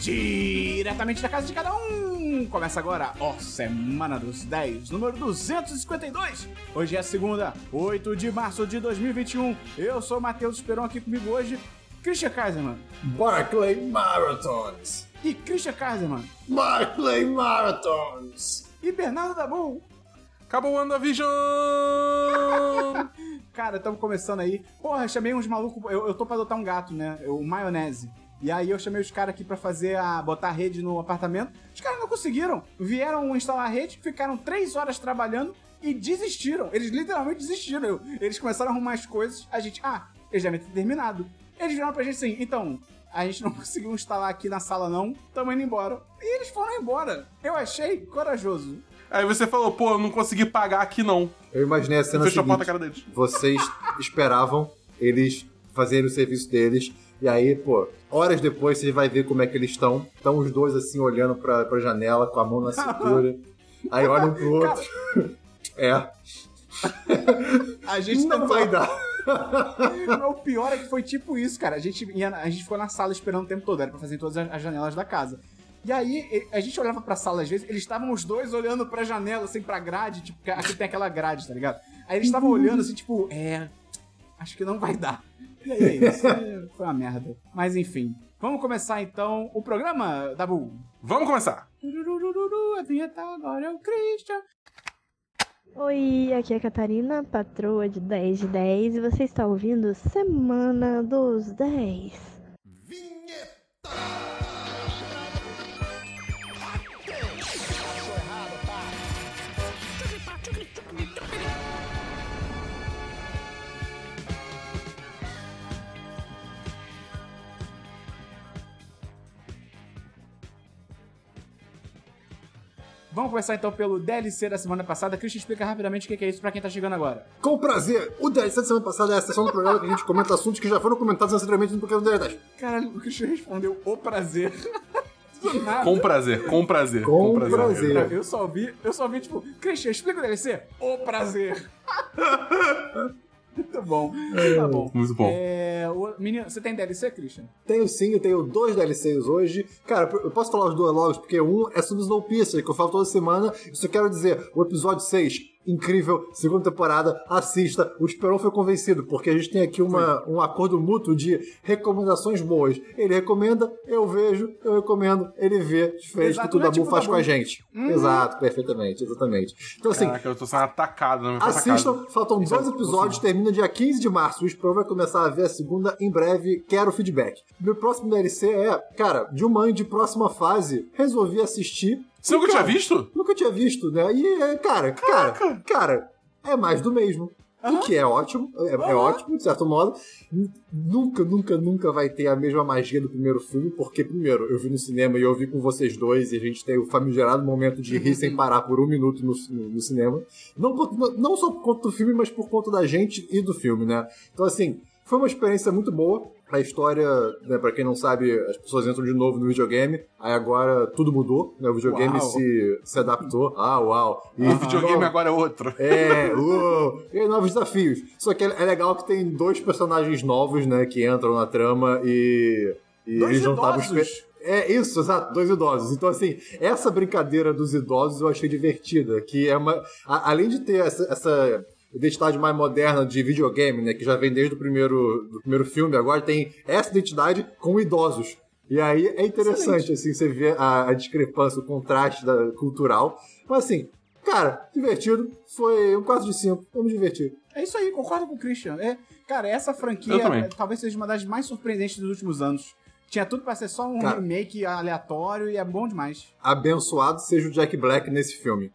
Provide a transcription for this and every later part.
Diretamente da casa de cada um! Começa agora, ó, Semana dos 10, número 252. Hoje é segunda, 8 de março de 2021. Eu sou o Matheus Esperon aqui comigo hoje, Christian Kaiserman. Barclay Marathons. E Christian Kaiserman. Barclay Marathons. E Bernardo Dabu. Acabou o WandaVision! Cara, estamos começando aí. Porra, chamei uns malucos. Eu, eu tô pra adotar um gato, né? O maionese. E aí eu chamei os caras aqui para fazer a. botar a rede no apartamento. Os caras não conseguiram. Vieram instalar a rede, ficaram três horas trabalhando e desistiram. Eles literalmente desistiram. Eles começaram a arrumar as coisas. A gente, ah, eles devem ter terminado. Eles vieram pra gente assim, então, a gente não conseguiu instalar aqui na sala não, tamo indo embora. E eles foram embora. Eu achei corajoso. Aí você falou, pô, eu não consegui pagar aqui não. Eu imaginei a cena Fechou seguinte. a porta cara deles. Vocês esperavam eles fazerem o serviço deles. E aí, pô, horas depois você vai ver como é que eles estão. Estão os dois assim olhando pra, pra janela com a mão na cintura. aí olham pro outro. é. A gente Não vai dar. o pior é que foi tipo isso, cara. A gente, ia, a gente ficou na sala esperando o tempo todo, era pra fazer todas as as janelas da casa. E aí, a gente olhava pra sala às vezes, eles estavam os dois olhando pra janela, assim, pra grade, tipo, que aqui tem aquela grade, tá ligado? Aí eles estavam olhando assim, tipo, é. Acho que não vai dar. E aí, é isso. Foi uma merda. Mas enfim. Vamos começar então o programa, Dabu. Vamos começar. A vinheta agora é o Christian. Oi, aqui é a Catarina, patroa de 10 de 10, e você está ouvindo Semana dos 10. Vamos começar então pelo DLC da semana passada. Christian, explica rapidamente o que é isso pra quem tá chegando agora. Com prazer, o DLC da semana passada é a sessão do programa que a gente comenta assuntos que já foram comentados anteriormente no programa do DLC. Caralho, o Christian respondeu o prazer. Com prazer, com prazer. Com prazer. Não, eu só vi, eu só vi, tipo, Christian, explica o DLC. O prazer. Muito bom. Tá bom. Muito bom. É, o, menino, você tem DLC, Christian? Tenho sim, eu tenho dois DLCs hoje. Cara, eu posso falar os dois logo, porque um é sobre Snowpiercer, que eu falo toda semana. Eu só quero dizer, o episódio 6, incrível, segunda temporada, assista. O Esperon foi convencido, porque a gente tem aqui uma, um acordo mútuo de recomendações boas. Ele recomenda, eu vejo, eu recomendo, ele vê, diferente Exato, que o não é tipo faz com a gente. Exato, perfeitamente, exatamente. Então assim, Caraca, eu tô sendo atacado minha própria Assistam, casa. faltam é dois episódios, termina dia 15 de março. O Sprão vai começar a ver a segunda em breve. Quero feedback. Meu próximo DLC é, cara, Jumanji, próxima fase. Resolvi assistir. Você nunca cara, tinha visto? Nunca tinha visto, né? E, é, cara, cara, cara, é mais do mesmo. O que é ótimo, é, é ótimo, de certo modo. Nunca, nunca, nunca vai ter a mesma magia do primeiro filme, porque, primeiro, eu vi no cinema e eu vi com vocês dois, e a gente tem o famigerado momento de rir sem parar por um minuto no, no- no cinema. Não, não só por conta do filme, mas por conta da gente e do filme, né? Então, assim, foi uma experiência muito boa. A história, né, pra quem não sabe, as pessoas entram de novo no videogame, aí agora tudo mudou, né? O videogame Uau. se, se adaptou. Ah, uau! E O videogame Não, agora é outro. é, uou, e novos desafios. Só que é é legal que tem dois personagens novos, né, que entram na trama e. e Dois eles não estavam É isso, exato, dois idosos. Então, assim, essa brincadeira dos idosos eu achei divertida. Que é uma. a- além de ter essa, essa identidade mais moderna de videogame, né? Que já vem desde o primeiro, do primeiro filme, agora tem essa identidade com idosos. E aí é interessante, assim, você ver a, a discrepância, o contraste da, cultural. Mas assim, cara, divertido. Foi um 4 de 5. Eu me diverti. É isso aí, concordo com o Christian. É, cara, essa franquia é, talvez seja uma das mais surpreendentes dos últimos anos. Tinha tudo pra ser só um Cara. remake aleatório e é bom demais. Abençoado seja o Jack Black nesse filme.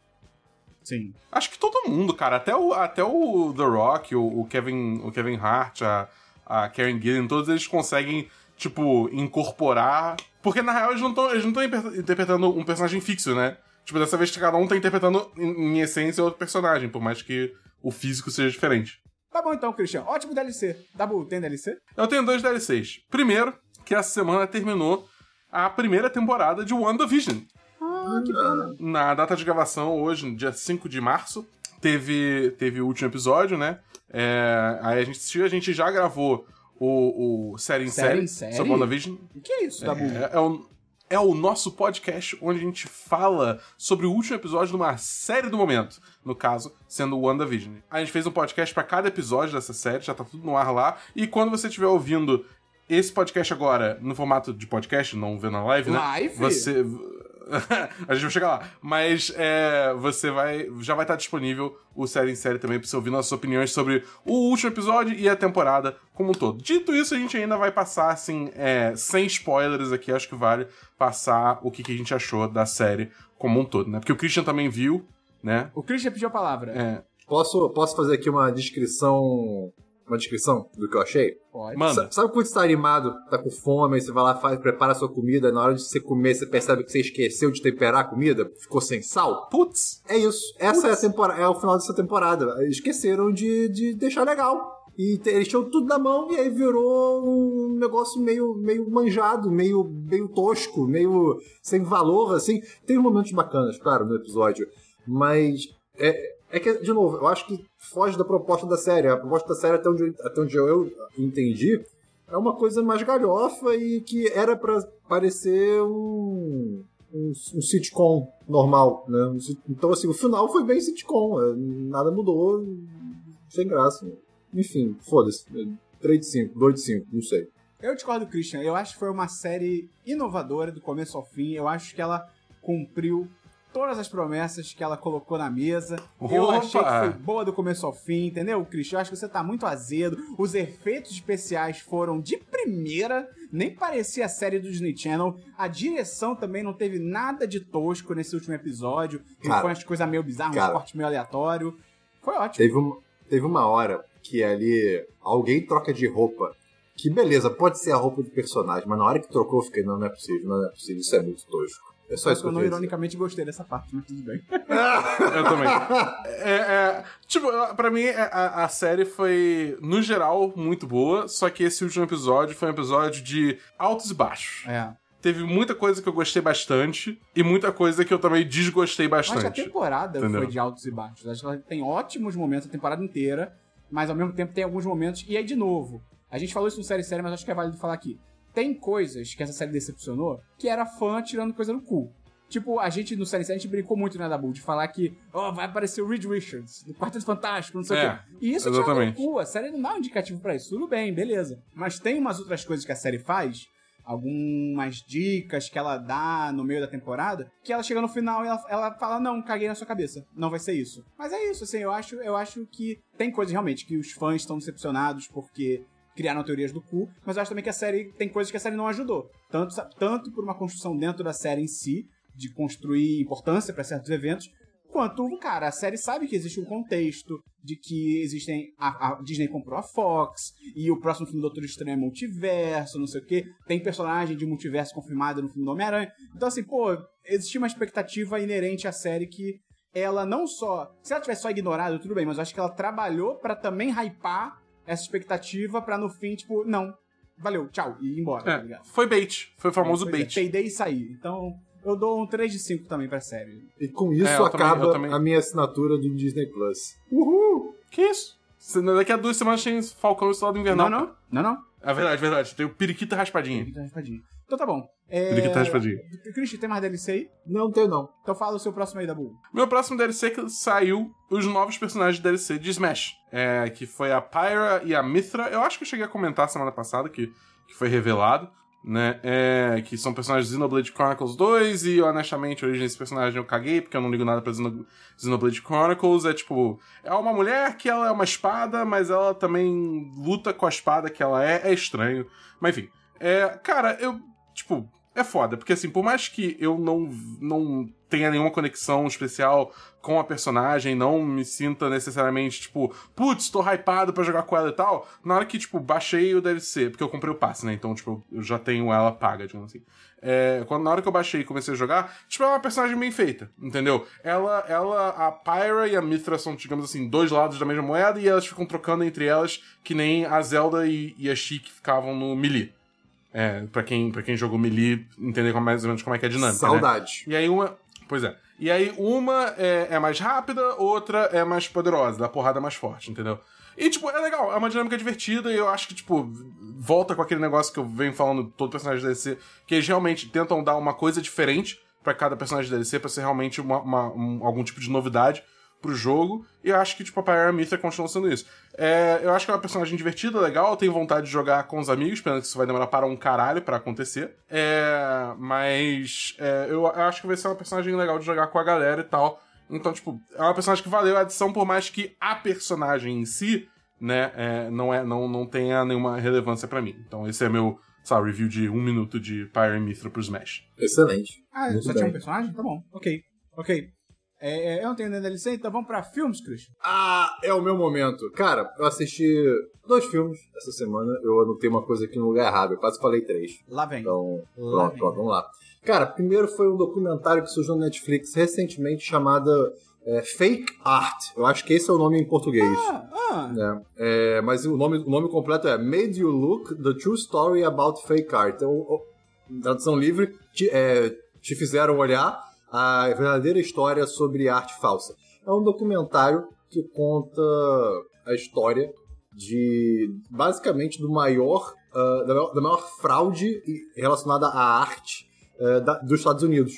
Sim. Acho que todo mundo, cara. Até o, até o The Rock, o, o Kevin, o Kevin Hart, a, a Karen Gillan, todos eles conseguem, tipo, incorporar. Porque na real eles não estão interpretando um personagem fixo, né? Tipo, dessa vez cada um tá interpretando, em, em essência, outro personagem, por mais que o físico seja diferente. Tá bom então, Christian. Ótimo DLC. Dabu, tem DLC? Eu tenho dois DLCs. Primeiro, que essa semana terminou a primeira temporada de WandaVision. Ah, que pena. Na data de gravação, hoje, no dia 5 de março, teve, teve o último episódio, né? É, aí a gente assistiu, a gente já gravou o, o série em Série série? sobre WandaVision. O que é isso, Dabu? É, é o, é o nosso podcast onde a gente fala sobre o último episódio de uma série do momento. No caso, sendo o WandaVision. A gente fez um podcast para cada episódio dessa série, já tá tudo no ar lá. E quando você estiver ouvindo esse podcast agora no formato de podcast, não vendo a live, né? Live? Você. a gente vai chegar lá. Mas é, você vai. Já vai estar disponível o série em série também pra você ouvir nossas opiniões sobre o último episódio e a temporada como um todo. Dito isso, a gente ainda vai passar, assim, é, sem spoilers aqui. Acho que vale passar o que, que a gente achou da série como um todo, né? Porque o Christian também viu, né? O Christian pediu a palavra. É, Posso, posso fazer aqui uma descrição. Uma descrição do que eu achei? Pode. manda. Sa- Sabe quando você tá animado, tá com fome, você vai lá, faz, prepara a sua comida, na hora de você comer, você percebe que você esqueceu de temperar a comida, ficou sem sal? Putz! É isso. Essa é, a temporada, é o final dessa temporada. Esqueceram de, de deixar legal. E eles tinham tudo na mão e aí virou um negócio meio, meio manjado, meio, meio tosco, meio sem valor, assim. Tem momentos bacanas, claro, no episódio. Mas é, é que, de novo, eu acho que foge da proposta da série. A proposta da série, até onde, até onde eu entendi, é uma coisa mais galhofa e que era pra parecer um, um, um sitcom normal, né? Então, assim, o final foi bem sitcom, é, nada mudou, sem graça. Enfim, foda-se. 3 de 5, 2 de 5, não sei. Eu discordo do Christian. Eu acho que foi uma série inovadora do começo ao fim. Eu acho que ela cumpriu todas as promessas que ela colocou na mesa. Eu Opa! achei que foi boa do começo ao fim, entendeu, Christian? Eu acho que você tá muito azedo. Os efeitos especiais foram de primeira. Nem parecia a série do Disney Channel. A direção também não teve nada de tosco nesse último episódio. Cara, foi umas coisas meio bizarras, cara. cortes meio aleatório. Foi ótimo. Teve, um, teve uma hora que ali alguém troca de roupa. Que beleza, pode ser a roupa do personagem, mas na hora que trocou eu fiquei, não, não é possível, não é possível, isso é muito tosco. É só isso que eu eu não ironicamente gostei dessa parte, mas tudo bem. Eu também. É, é, tipo, pra mim, é, a, a série foi, no geral, muito boa. Só que esse último episódio foi um episódio de altos e baixos. É. Teve muita coisa que eu gostei bastante e muita coisa que eu também desgostei Acho que a bastante. temporada Entendeu? foi de altos e baixos. Acho que ela tem ótimos momentos a temporada inteira, mas ao mesmo tempo tem alguns momentos. E aí, de novo, a gente falou isso no série série, mas acho que é válido falar aqui. Tem coisas que essa série decepcionou que era fã tirando coisa no cu. Tipo, a gente no série série a gente brincou muito, né, Dabu, de falar que, ó, vai aparecer o Reed Richards, do Quarteto Fantástico, não sei É, o quê. E isso exatamente. cu, a série não dá um indicativo pra isso. Tudo bem, beleza. Mas tem umas outras coisas que a série faz, algumas dicas que ela dá no meio da temporada, que ela chega no final e ela, ela fala, não, caguei na sua cabeça. Não vai ser isso. Mas é isso, assim, eu acho, eu acho que tem coisas realmente que os fãs estão decepcionados porque criaram teorias do cu, mas eu acho também que a série tem coisas que a série não ajudou. Tanto, tanto por uma construção dentro da série em si, de construir importância pra certos eventos, quanto, cara, a série sabe que existe um contexto, de que existem. A, a Disney comprou a Fox, e o próximo filme do Doutor Estranho é multiverso, não sei o quê. Tem personagem de multiverso confirmado no filme do Homem-Aranha. Então, assim, pô, existia uma expectativa inerente à série que ela não só. Se ela tivesse só ignorado, tudo bem, mas eu acho que ela trabalhou pra também hypar essa expectativa pra no fim, tipo, não. Valeu, tchau, e ir embora, tá É, ligado? foi bait. Foi o famoso Pois é, bait. peidei e saí. Então, eu dou um 3 de 5 também pra série. E com isso É, também- acaba eu também. a minha assinatura do Disney Plus. Que isso? Daqui a duas semanas tem Falcão e Soldado Invernal. Não, não, não, não. É verdade, verdade. Tem o Periquita Raspadinha. Periquita raspadinha. Então tá bom. É... Periquita raspadinha. Christian, tem mais DLC aí? Não tem não. Então fala o seu próximo aí, Dabu. Meu próximo DLC que saiu os novos personagens de DLC de Smash. É, que foi a Pyra e a Mithra. Eu acho que eu cheguei a comentar semana passada que, que foi revelado. Né? É, que são personagens de Xenoblade Chronicles 2 e honestamente a origem desse personagem eu caguei porque eu não ligo nada pra Xeno- Xenoblade Chronicles. É tipo, é uma mulher que ela é uma espada, mas ela também luta com a espada que ela é. É estranho. Mas enfim. É, cara, eu. Tipo, é foda, porque assim, por mais que eu não, não tenha nenhuma conexão especial com a personagem, não me sinta necessariamente, tipo, putz, tô hypado pra jogar com ela e tal, na hora que, tipo, baixei o DLC, porque eu comprei o passe, né? Então, tipo, eu já tenho ela paga, digamos assim. É, quando, na hora que eu baixei e comecei a jogar, tipo, é uma personagem bem feita, entendeu? Ela, ela, a Pyra e a Mithra são, digamos assim, dois lados da mesma moeda e elas ficam trocando entre elas que nem a Zelda e, e a Sheik ficavam no Melee. É, pra quem, pra quem jogou Melee, entender como- mais ou menos como é que é a dinâmica, né? Saudade. E aí uma. Pois é. E aí uma é, é mais rápida, outra é mais poderosa, dá porrada mais forte, entendeu? E, tipo, é legal, é uma dinâmica divertida e eu acho que, tipo, volta com aquele negócio que eu venho falando todo personagem da DLC, que eles realmente tentam dar uma coisa diferente para cada personagem da DLC, pra ser realmente uma, uma, um, algum tipo de novidade pro jogo, e eu acho que, tipo, a Pyra Mithra continua sendo isso. É, eu acho que é uma personagem divertida, legal, eu tenho vontade de jogar com os amigos, pena que isso vai demorar para um caralho para acontecer. É, mas é, eu, eu acho que vai ser uma personagem legal de jogar com a galera e tal. Então, tipo, é uma personagem que valeu a adição, por mais que a personagem em si, né, é, não, é, não, não tenha nenhuma relevância para mim. Então, esse é meu, sabe, review de um minuto de Pyre Mithra pro Smash. Excelente. Ah, Muito só bem. tinha um personagem? Tá bom. Ok. Ok. É, é, eu não tenho DLC, então vamos pra filmes, Christian. Ah, é o meu momento. Cara, eu assisti dois filmes essa semana. Eu anotei uma coisa aqui no lugar errado. Eu quase falei três. Lá vem. Então, Lá pronto, vem. pronto, vamos lá. Cara, primeiro foi um documentário que surgiu na Netflix recentemente chamado é, Fake Art. Eu acho que esse é o nome em português. Ah, ah. né? É, mas o nome, o nome completo é Made You Look The True Story About Fake Art. Então, tradução livre, te, é, te fizeram olhar a verdadeira história sobre arte falsa. É um documentário que conta a história de basicamente do maior ah, da, maior, da maior fraude relacionada à arte eh, da- dos Estados Unidos.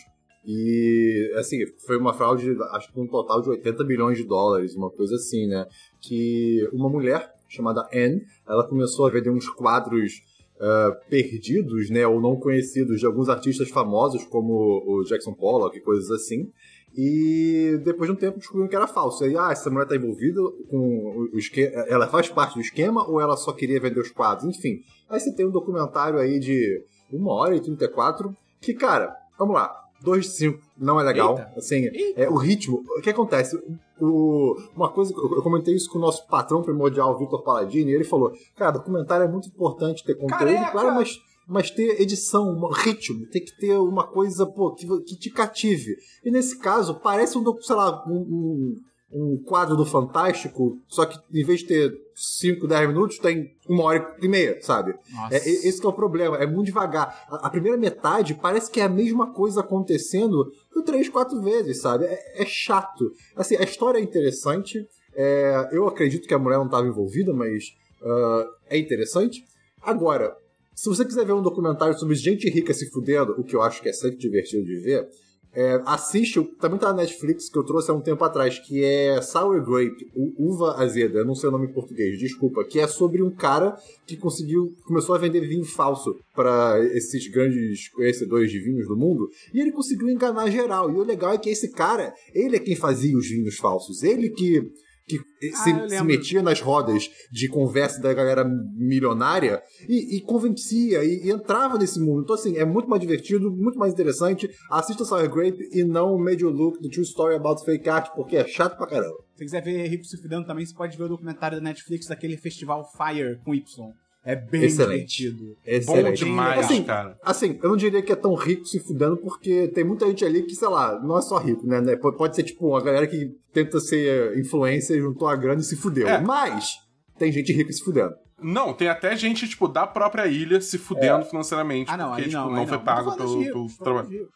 E, assim, foi uma fraude, acho que um total de 80 bilhões de dólares, uma coisa assim, né? Que uma mulher chamada Anne, ela começou a vender uns quadros ah, perdidos, né, ou não conhecidos de alguns artistas famosos, como o Jackson Pollock e coisas assim. E depois de um tempo descobriram que era falso. E, ah, essa mulher tá envolvida com o esquema. Ela faz parte do esquema ou ela só queria vender os quadros? Enfim. Aí você tem um documentário aí de 1 hora e 34, que, cara, vamos lá. 2 de 5 não é legal. Eita. Assim, Eita. é, o ritmo. O que acontece? O, uma coisa, eu eu comentei isso com o nosso patrão primordial, Vitor Paladini, e ele falou: Cara, documentário é muito importante ter conteúdo, Careca! claro, mas, mas ter edição, um ritmo, tem que ter uma coisa, pô, que, que te cative. E nesse caso, parece um, sei lá, um, um, um quadro do Fantástico, só que em vez de ter 5, 10 minutos, tem uma hora e meia, sabe? É, esse que é o problema, é muito devagar. A, a primeira metade parece que é a mesma coisa acontecendo por três, quatro vezes, sabe? É, é chato. Assim, a história é interessante. é, eu acredito que a mulher não estava envolvida, mas ah, é interessante. Agora, se você quiser ver um documentário sobre gente rica se fudendo, o que eu acho que é sempre divertido de ver, é, assiste, também tá na Netflix, que eu trouxe há um tempo atrás, que é Sour Grape, Uva Azeda, eu não sei o nome em português, desculpa, que é sobre um cara que conseguiu, começou a vender vinho falso para esses grandes conhecedores de vinhos do mundo, e ele conseguiu enganar geral. E o legal é que esse cara, ele é quem fazia os vinhos falsos, ele que que se, eu se lembro. metia nas rodas de conversa da galera milionária e, e convencia e, e entrava nesse mundo. Então, assim, é muito mais divertido, muito mais interessante. Assista Sour Grape e não o Major Look, The True Story About Fake Art, porque é chato pra caramba. Se você quiser ver Rico se fudendo também, você pode ver o documentário da Netflix daquele festival Fire com Y. É bem Excelente. divertido. Bom Excelente. demais, Assim, cara. Assim, eu não diria que é tão rico se fudendo, porque tem muita gente ali que, sei lá, não é só rico, né? né? Pode ser tipo uma galera que tenta ser influencer, juntou a grana e se fudeu. É. Mas tem gente rica se fudendo. Não, tem até gente, tipo, da própria ilha se fudendo financeiramente. Ah, não, porque, aí tipo, não. não aí foi não. pago pelo, de pelo trabalho.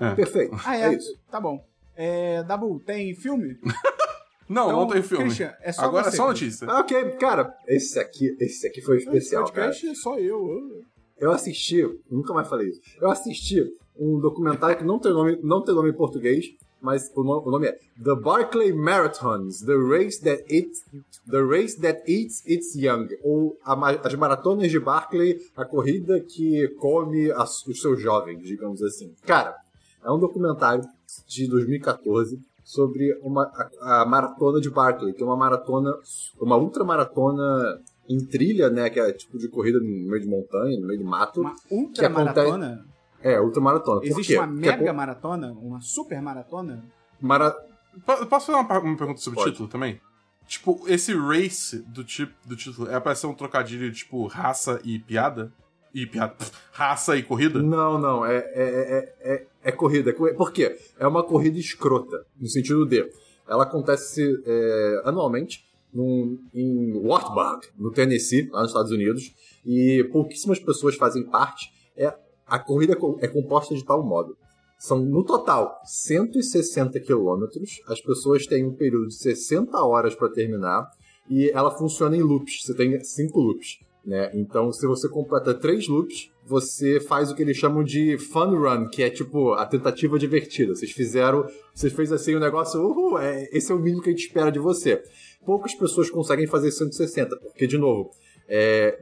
É. Perfeito. Ah, é? é isso. Tá bom. É, Dabu, tem filme? Não, Então, não tem filme. Christian, é só Agora você, é só notícia. Ah, Ok, cara, esse aqui, esse aqui foi especial, Esse cara. podcast é só eu. Eu assisti, nunca mais falei isso. Eu assisti um documentário que não tem nome, não tem nome em português, mas o nome, o nome é The Barclay Marathons, The Race That Eats, The Race That Eats Its Young, ou a as maratonas de Barclay, a corrida que come as- os seus jovens, digamos assim. Cara, é um documentário de 2014 sobre uma, a, a maratona de Barclay, que é uma maratona, uma ultramaratona em trilha, né, que é tipo de corrida no meio de montanha, no meio de mato. Uma Que ultra acontece- maratona? É, ultramaratona. Por Existe quê? uma mega co- maratona? Uma super maratona? mara- Po- Posso fazer uma, uma pergunta sobre o título também? Tipo, esse race do, tipo, do título é pra ser um trocadilho, tipo, raça e piada? E piada. raça e corrida? Não, não, é, é, é, é, é corrida. Por quê? É uma corrida escrota, no sentido de. Ela acontece é, anualmente num, em Wartburg, no Tennessee, lá nos Estados Unidos, e pouquíssimas pessoas fazem parte. É, a corrida é co- é composta de tal modo São, no total, 160 quilômetros. As pessoas têm um período de 60 horas para terminar. E ela funciona em loops. Você tem cinco loops. Né? Então, se você completa três loops, você faz o que eles chamam de fun run, que é tipo a tentativa divertida. Vocês fizeram, você fez assim o um negócio, uhul, é, esse é o mínimo que a gente espera de você. Poucas pessoas conseguem fazer 160, porque, de novo, é,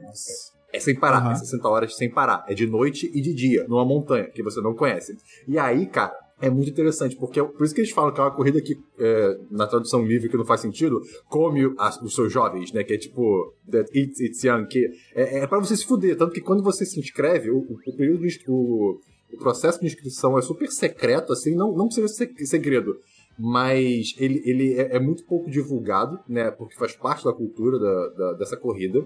é sem parar, uhum. é 60 horas sem parar. É de noite e de dia, numa montanha, que você não conhece. E aí, cara, é muito interessante, porque é por isso que eles falam que é uma corrida que, é, na tradução livre, que não faz sentido, come as, os seus jovens, né? Que é tipo, that eats its young, que é, é para você se fuder. Tanto que quando você se inscreve, o, o período de, o, o, processo de inscrição é super secreto, assim, não, não precisa ser segredo. Mas ele, ele é, é muito pouco divulgado, né? Porque faz parte da cultura da, da dessa corrida.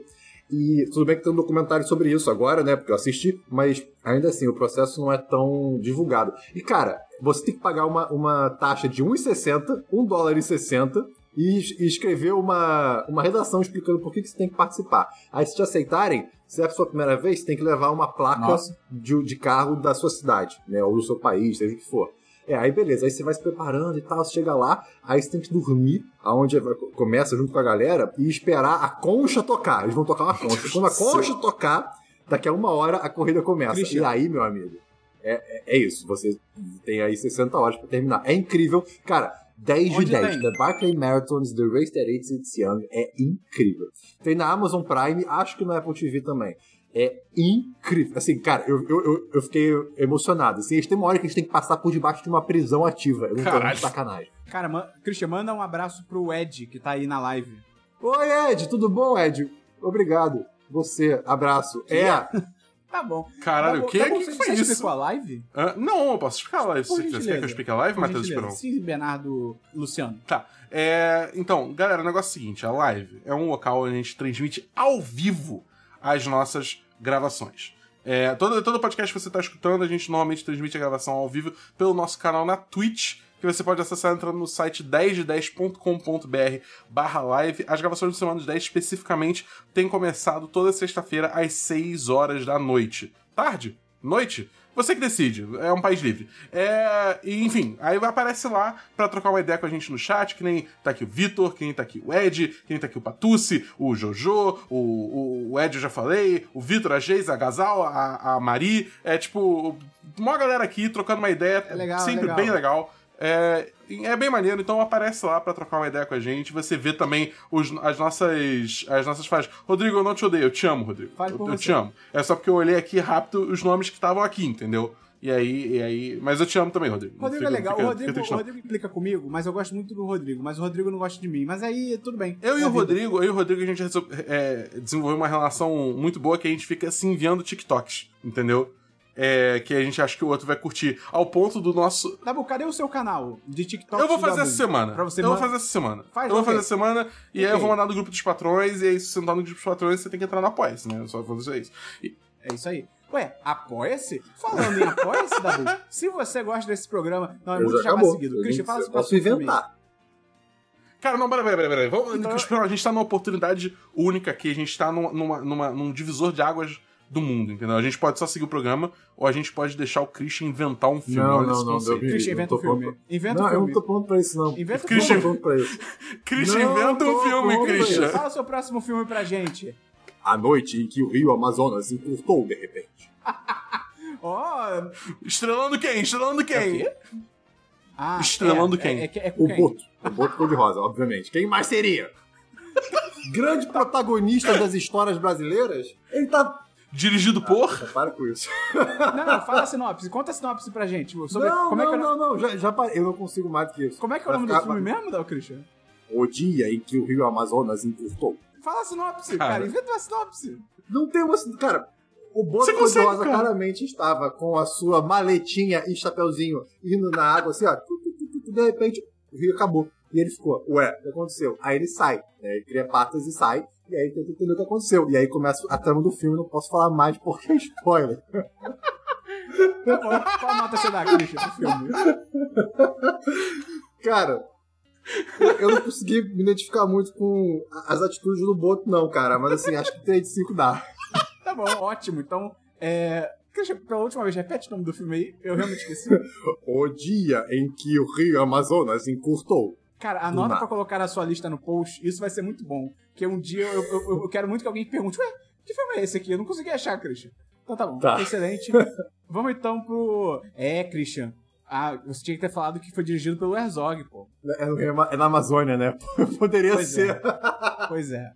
E tudo bem que tem um documentário sobre isso agora, né? Porque eu assisti, mas ainda assim, o processo não é tão divulgado. E, cara, você tem que pagar uma, uma taxa de 1,60, 1 dólar e 60 e, escrever uma, uma redação explicando por que, que você tem que participar. Aí, se te aceitarem, se é a sua primeira vez, você tem que levar uma placa de, de carro da sua cidade, né? Ou do seu país, seja o que for. É, aí beleza, aí você vai se preparando e tal, você chega lá, aí você tem que dormir, aonde começa junto com a galera, e esperar a concha tocar. Eles vão tocar uma concha. Quando a concha tocar, daqui a uma hora a corrida começa. Christian. E aí, meu amigo, é, é, é, isso. Você tem aí 60 horas pra terminar. É incrível. Cara, 10 de 10. Tem? The Barclay Marathons, The Race That Eats Its Young. É incrível. Tem na Amazon Prime, acho que no Apple TV também. É incrível. Assim, cara, eu, eu, eu, fiquei emocionado. Assim, tem uma hora que a gente tem que passar por debaixo de uma prisão ativa. Eu não tô de sacanagem. Cara, man, Christian, manda um abraço pro Ed, que tá aí na live. Oi, Ed, tudo bom, Ed? Obrigado. Você, abraço. É. Tá bom. Caralho, o que, tá que, que foi você isso? a live? Não, eu posso explicar a live. Se você quer que eu explique a live, Matheus Esperon? Sim, Bernardo Luciano. Tá. É, então, galera, o negócio é o seguinte: a live é um local onde a gente transmite ao vivo as nossas gravações. É, todo, todo podcast que você está escutando, a gente normalmente transmite a gravação ao vivo pelo nosso canal na Twitch, que você pode acessar entrando no site 10de10.com.br barra live. As gravações do Semana de 10 especificamente têm começado toda sexta-feira às 6 horas da noite. Tarde? Noite? Você que decide, é um país livre. É, enfim, aí aparece lá para trocar uma ideia com a gente no chat, que nem tá aqui o Vitor, quem tá aqui o Ed, quem tá aqui o Patucci, o Jojo, o, o, o Ed eu já falei, o Vitor, a Geisa, a Gazal, a, a Mari. É tipo, uma galera aqui trocando uma ideia, é legal, sempre legal. bem legal. É, é bem maneiro, então aparece lá para trocar uma ideia com a gente. Você vê também os, as nossas as nossas falas. Rodrigo, eu não te odeio, eu te amo, Rodrigo. Fale eu, eu te amo. É só porque eu olhei aqui rápido os nomes que estavam aqui, entendeu? E aí, e aí. Mas eu te amo também, Rodrigo. Rodrigo fica, é legal. Fica, o, Rodrigo, o Rodrigo implica comigo, mas eu gosto muito do Rodrigo. Mas o Rodrigo não gosta de mim. Mas aí, tudo bem. Eu e o Rodrigo, eu e o Rodrigo, a gente é, desenvolveu uma relação muito boa que a gente fica se enviando TikToks, entendeu? É, que a gente acha que o outro vai curtir. Ao ponto do nosso. Dabu, cadê o seu canal de TikTok? Eu vou fazer essa semana. Pra você eu man... vou fazer essa semana. Faz, eu vou fazer essa semana e okay. aí eu vou mandar no grupo dos patrões. E aí, se você não tá no grupo dos patrões, você tem que entrar no Apoia-se, né? Eu só vou fazer isso. E... É isso aí. Ué, apoia-se? Falando em apoia-se, Dabu, se você gosta desse programa. Não, é muito já seguido. Christian, fala sobre Posso inventar. Cara, não, peraí, peraí, peraí. Vamos, então... A gente tá numa oportunidade única aqui, a gente tá numa, numa, num divisor de águas do mundo, entendeu? A gente pode só seguir o programa, ou a gente pode deixar o Christian inventar um filme. Não, não, não, não. Christian, inventa um filme. Inventa não, um filme. eu não tô pronto pra isso, não. Inventa um Christian... filme. pra isso. Christian, inventa um filme, Christian. Fala o seu próximo filme pra gente. A noite em que o rio Amazonas encurtou de repente. Ó... oh. Estrelando quem? Estrelando quem? É ah, Estrelando é, quem? É, é, é o Boto. O Boto cor-de-rosa, obviamente. Quem mais seria? Grande protagonista das histórias brasileiras. Ele tá Dirigido ah, por. Para com isso. Não, não, fala a sinopse. Conta a sinopse pra gente. Sobre não, como não, é que não, não, já, já parei. Eu não consigo mais do que isso. Como é que é o nome ficar... do filme mesmo, Dal Christian? O dia em que o rio Amazonas encurtou. Fala a sinopse, cara. cara. Inventa uma sinopse. Não tem uma. Cara, o Boto Cor-de-Rosa claramente estava com a sua maletinha e chapeuzinho indo na água assim, ó. De repente, o rio acabou. E ele ficou, ué, o que aconteceu? Aí ele sai, né? Ele cria patas e sai. E aí tenta entender o que aconteceu. E aí começa a trama do filme, não posso falar mais porque é spoiler. Qual nota você dá, Christian, pro filme? Cara, eu não consegui me identificar muito com as atitudes do Boto, não, cara. Mas assim, acho que 3 de 5 dá. Tá bom, ótimo. Então, é, Christian, pela última vez, repete o nome do filme aí. Eu realmente esqueci. O dia em que o rio Amazonas encurtou. Cara, Do anota pra colocar na sua lista no post. Isso vai ser muito bom. Porque um dia eu, eu, eu quero muito que alguém pergunte: Ué, que filme é esse aqui? Eu não consegui achar, Christian. Então tá bom. Tá. Excelente. Vamos então pro. É, Christian. Ah, você tinha que ter falado que foi dirigido pelo Herzog, pô. É, Ama- é na Amazônia, né? Poderia Pois ser. é. Pois é.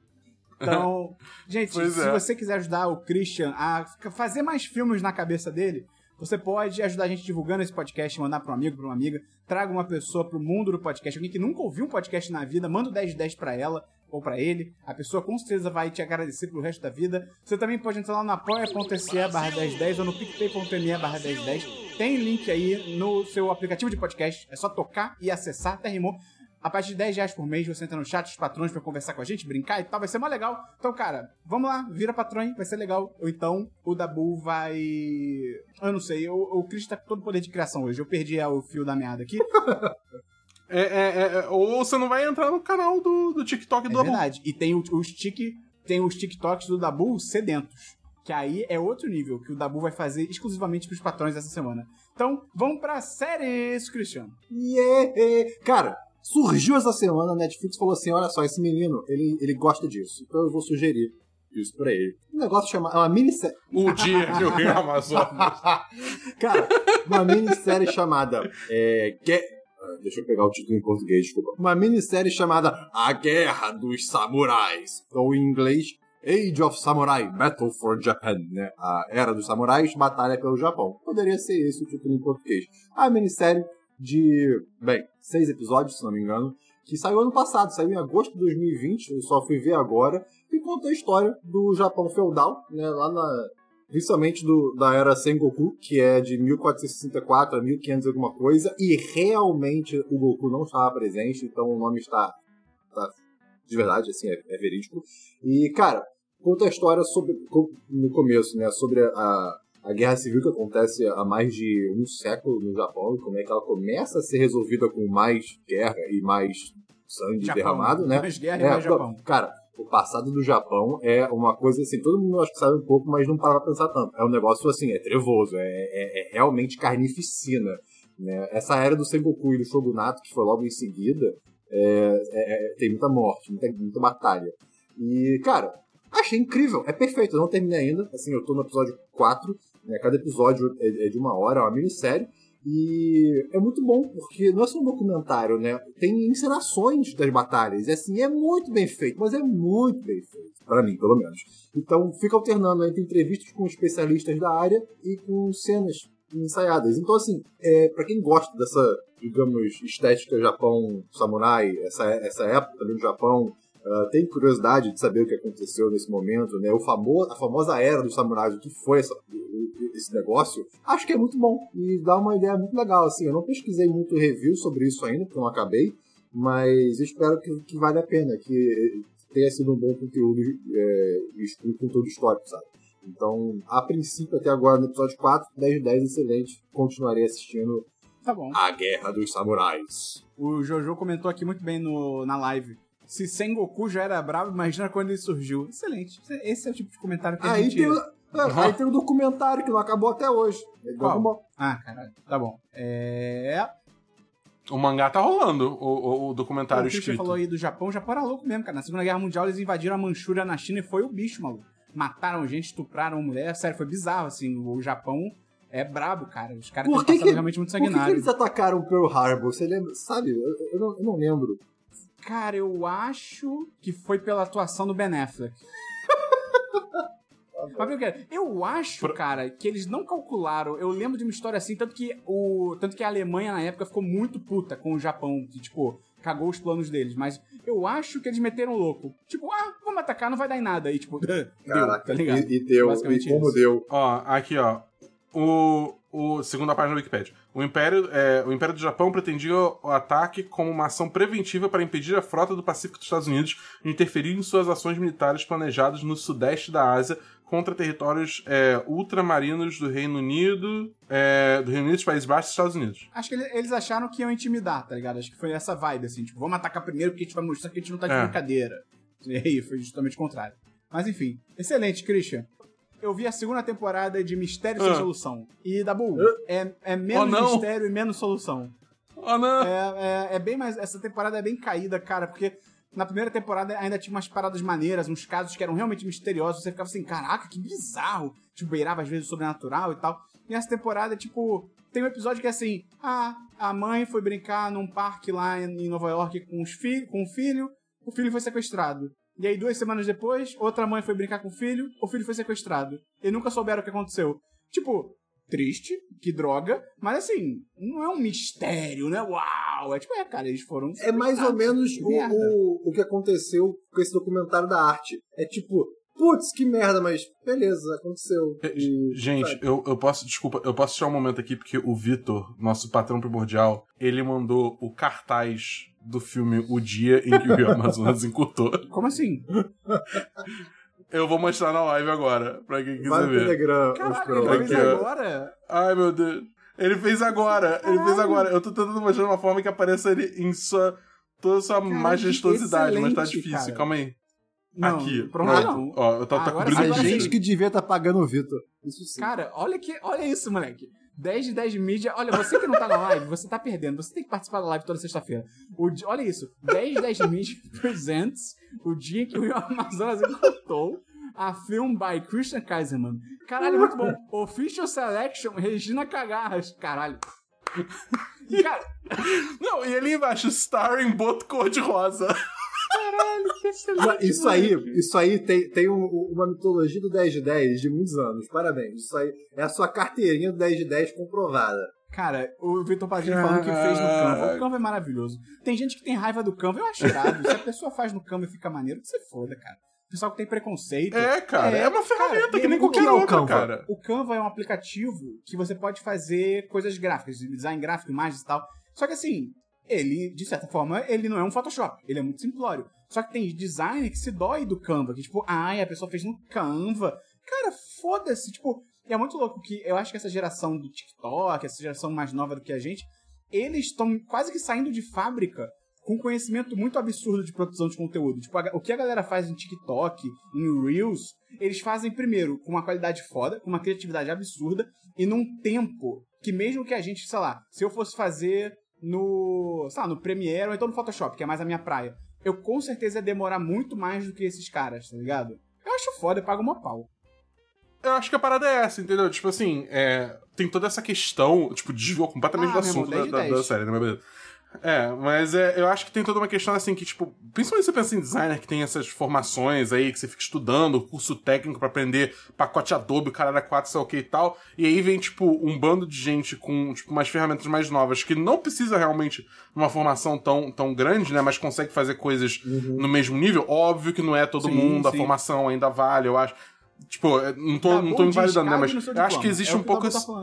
Então, gente, Pois se é. você quiser ajudar o Christian a fazer mais filmes na cabeça dele, você pode ajudar a gente divulgando esse podcast, mandar para um amigo, para uma amiga, traga uma pessoa pro mundo do podcast, alguém que nunca ouviu um podcast na vida, manda o 10 de 10 pra ela ou pra ele, a pessoa com certeza vai te agradecer pelo resto da vida. Você também pode entrar lá no apoia.se barra 1010 ou no picpay.me barra 1010. Tem link aí no seu aplicativo de podcast, é só tocar e acessar, até. A partir de 10 reais por mês você entra no chat dos patrões pra conversar com a gente, brincar e tal, vai ser mó legal. Então, cara, vamos lá, vira patrão, vai ser legal. Ou então o Dabu vai. Eu não sei, o, o Chris tá com todo o poder de criação hoje. Eu perdi é, o fio da meada aqui. É, é, é, ou você não vai entrar no canal do, do TikTok É do Dabu. verdade. E tem o- os tic, tem os TikToks do Dabu sedentos. Que aí é outro nível que o Dabu vai fazer exclusivamente pros patrões essa semana. Então, vamos pra séries, Cristiano. Yeah! Cara, surgiu essa semana, a Netflix falou assim: olha só, esse menino, ele, ele gosta disso. Então eu vou sugerir isso pra ele. Um negócio chamado. É uma minissérie. O dia que o Rio Amazonas. Cara, uma minissérie chamada. É, Deixa eu pegar o título em português, desculpa. Uma minissérie chamada A Guerra dos Samurais. Ou em inglês, Age of Samurai, Battle for Japan, né? A Era dos Samurais, Batalha pelo Japão. Poderia ser esse o título em português. A minissérie de, bem, seis episódios, se não me engano, que saiu ano passado, saiu em agosto de 2020, eu só fui ver agora, e conta a história do Japão feudal, né? Lá na, principalmente do, da era Sengoku, que é de 1464 a 1500 e alguma coisa, e realmente o Goku não estava presente, então o nome está, está de verdade, assim, é, é verídico. E, cara, conta a história sobre, no começo, né, sobre a, a guerra civil que acontece há mais de um século no Japão, e como é que ela começa a ser resolvida com mais guerra e mais sangue Japão. derramado, né? Mais guerra e É, mais Japão. Cara, o passado do Japão é uma coisa assim, todo mundo acho que sabe um pouco, mas não para pra pensar tanto. É um negócio assim, é trevoso, é, é- é realmente carnificina. Né? Essa era do Sengoku e do Shogunato, que foi logo em seguida, é- é- é- tem muita morte, muita, muita batalha. E, cara, achei incrível, é perfeito, eu não terminei ainda, assim, eu tô no episódio 4, né? cada episódio é, é de uma hora, é uma minissérie, e é muito bom, porque não é só um documentário, né? Tem encenações das batalhas. E assim, é muito bem feito, mas é muito bem feito. Pra mim, pelo menos. Então, fica alternando entre entrevistas com especialistas da área e com cenas ensaiadas. Então, assim, é, para quem gosta dessa, digamos, estética Japão samurai, essa, essa época também do Japão, ah, tem curiosidade de saber o que aconteceu nesse momento, né? O famo a famosa era dos samurais, o que foi essa- esse negócio, acho que é muito bom e dá uma ideia muito legal. Assim, eu não pesquisei muito review sobre isso ainda, porque não acabei, mas espero que, que vale a pena, que tenha sido um bom conteúdo, é, um conteúdo histórico, sabe? Então, a princípio, até agora, no episódio 4, 10 de 10, excelente. Continuarei assistindo Tá bom. A Guerra dos Samurais. O Jojo comentou aqui muito bem no, na live. Se Sengoku já era bravo, imagina quando ele surgiu. Excelente. Esse é o tipo de comentário que a Aí gente... tem, o- aí tem o documentário que não acabou até hoje. É Qual? Ah, caralho. Tá bom. É... O mangá tá rolando, o, o, o O documentário Christian escrito. falou aí do Japão. O Japão era louco mesmo, cara. Na Segunda Guerra Mundial eles invadiram a Manchúria na China e foi o bicho, maluco. Mataram gente, estupraram mulher. Sério, foi bizarro, assim. O Japão é brabo, cara. Os caras Por estão que passando que- realmente muito Por que, que sanguinário. eles atacaram Pearl Harbor? Você lembra? Sabe? Eu, eu não, eu não lembro. Cara, eu acho que foi pela atuação do Ben Affleck. Eu acho, cara, que eles não calcularam. Eu lembro de uma história assim, tanto que o, tanto que a Alemanha na época ficou muito puta com o Japão, que tipo cagou os planos deles. Mas eu acho que eles meteram louco. Tipo, ah, vamos atacar, não vai dar em nada. E tipo, deu, tá ligado? E, e deu, Basicamente e como isso. deu. Ó, aqui, ó. O, o segunda página da Wikipedia. O Império, é, o Império do Japão pretendia o ataque como uma ação preventiva para impedir a frota do Pacífico dos Estados Unidos de interferir em suas ações militares planejadas no sudeste da Ásia contra territórios é, ultramarinos do Reino Unido, é, do Reino Unido, dos Países Baixos e dos Estados Unidos. Acho que ele- eles acharam que iam intimidar, tá ligado? Acho que foi essa vibe, assim, tipo, vamos atacar primeiro porque a gente vai mostrar que a gente não tá de É. brincadeira. E aí, foi justamente o contrário. Mas enfim, excelente, Christian. Eu vi a segunda temporada de Mistério Sem Ah. Solução. E, Dabu, Ah. é, é menos Oh, mistério e menos solução. Oh, não. É, é, é bem mais. Essa temporada é bem caída, cara, porque na primeira temporada ainda tinha umas paradas maneiras, uns casos que eram realmente misteriosos. Você ficava assim, caraca, que bizarro. Tipo, beirava às vezes o sobrenatural e tal. E essa temporada, tipo, tem um episódio que é assim: ah, a mãe foi brincar num parque lá em Nova York com, os fi com o filho, o filho foi sequestrado. E aí, duas semanas depois, outra mãe foi brincar com o filho, o filho foi sequestrado. E nunca souberam o que aconteceu. Tipo, triste, que droga, mas assim, não é um mistério, né? Uau! É tipo, é, cara, eles foram. É mais ou menos o, o, o que aconteceu com esse documentário da arte. É tipo, putz, que merda, mas beleza, aconteceu. E, Gente, sabe? eu, eu posso, desculpa, eu posso tirar um momento aqui porque o Vitor, nosso patrão primordial, ele mandou o cartaz do filme O Dia em que o Rio Amazonas encurtou. Como assim? Eu vou mostrar na live agora, pra quem quiser vai ver. Telegram. Caralho, ele fez Aqui, agora? Ai, meu Deus. Ele fez agora, ele fez Caralho. agora. Eu tô tentando mostrar de uma forma que apareça ele em sua, toda a sua Caralho, majestosidade, mas tá difícil. cara. Calma aí. Não, Aqui. pronto, não. Ó, eu tô, tá cobrindo A gente que devia estar pagando o Vitor. Isso sim. Cara, olha que, olha isso, moleque. 10 de 10 de mídia. Olha, você que não tá na live, você tá perdendo. Você tem que participar da live toda sexta-feira. O Olha isso. 10 de 10 de mídia presents o dia em que o Amazonas encantou a film by Christian Kaiserman. Caralho, muito bom. Official Selection, Regina Cagarras. Caralho. E, cara, Não, e ali embaixo, starring boto cor-de-rosa. Caralho, que excelente. Isso aí, isso aí tem, tem um- uma mitologia do 10 de 10 de muitos anos. Parabéns. Isso aí é a sua carteirinha do 10 de 10 comprovada. Cara, o Vitor Padilha falando que fez no Canva. O Canva é maravilhoso. Tem gente que tem raiva do Canva, eu acho irado. Se a pessoa faz no Canva e fica maneiro, que você foda, cara. O pessoal que tem preconceito. É, cara, é, uma ferramenta cara, que nem qualquer é outra, Canva? cara. O Canva é um aplicativo que você pode fazer coisas gráficas, design gráfico, imagens e tal. Só que assim, ele, de certa forma, ele não é um Photoshop. Ele é muito simplório. Só que tem design que se dói do Canva. Que tipo, ai, a pessoa fez no Canva. Cara, foda-se. Tipo, é muito louco que eu acho que essa geração do TikTok, essa geração mais nova do que a gente, eles estão quase que saindo de fábrica com conhecimento muito absurdo de produção de conteúdo. Tipo, o que a galera faz em TikTok, em Reels, eles fazem primeiro com uma qualidade foda, com uma criatividade absurda e num tempo que mesmo que a gente, sei lá, se eu fosse fazer no, sei lá, no Premiere ou então no Photoshop, que é mais a minha praia, eu com certeza ia demorar muito mais do que esses caras, tá ligado? Eu acho foda, eu pago uma pau. Eu acho que a parada é essa, entendeu? Tipo assim, é, tem toda essa questão, tipo, desviou completamente Ah, do meu assunto irmão, da, 10 de da- da 10. série, né? Mas beleza. É, mas é, eu acho que tem toda uma questão assim que, tipo, principalmente você pensa em designer que tem essas formações aí, que você fica estudando, curso técnico pra aprender pacote Adobe, o cara era 4, sei o que e tal, e aí vem, tipo, um bando de gente com, tipo, umas ferramentas mais novas que não precisa realmente de uma formação tão, tão grande, né, mas consegue fazer coisas no mesmo nível. Óbvio que não é todo Sim, mundo, a sim. formação ainda vale, eu acho. Tipo, é, não tô, Tá não tô invalidando, né, mas eu acho que existe É um pouco... esse- tá.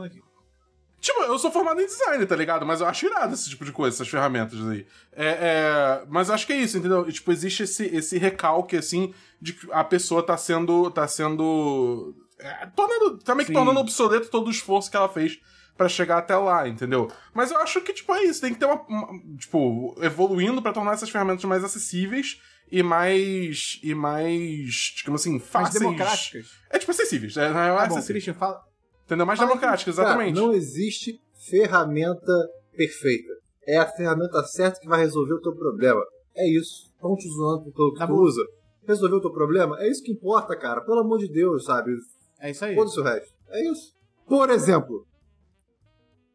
Tipo, eu sou formado em design, tá ligado? Mas eu acho irado esse tipo de coisa, essas ferramentas aí. É, é, Mas acho que é isso, entendeu? E, tipo, existe esse, esse recalque, assim, de que a pessoa tá sendo. tá sendo. é, tornando, meio que tornando obsoleto todo o esforço que ela fez pra chegar até lá, entendeu? Mas eu acho que, tipo, é isso. Tem que ter uma. uma- tipo, evoluindo pra tornar essas ferramentas mais acessíveis e mais. e mais. digamos assim, Mais fáceis. democráticas. É, tipo, acessíveis. É, na real, é Tá bom. Christian, fala. Entendeu? Mais aí, democráticas, Cara, exatamente. não existe ferramenta perfeita. É a ferramenta certa que vai resolver o teu problema. É isso. Estão te zoando pelo que Tá tu usa. Resolveu o teu problema? É isso que importa, cara. Pelo amor de Deus, sabe? É isso aí. Foda-se o resto. É isso. Por exemplo.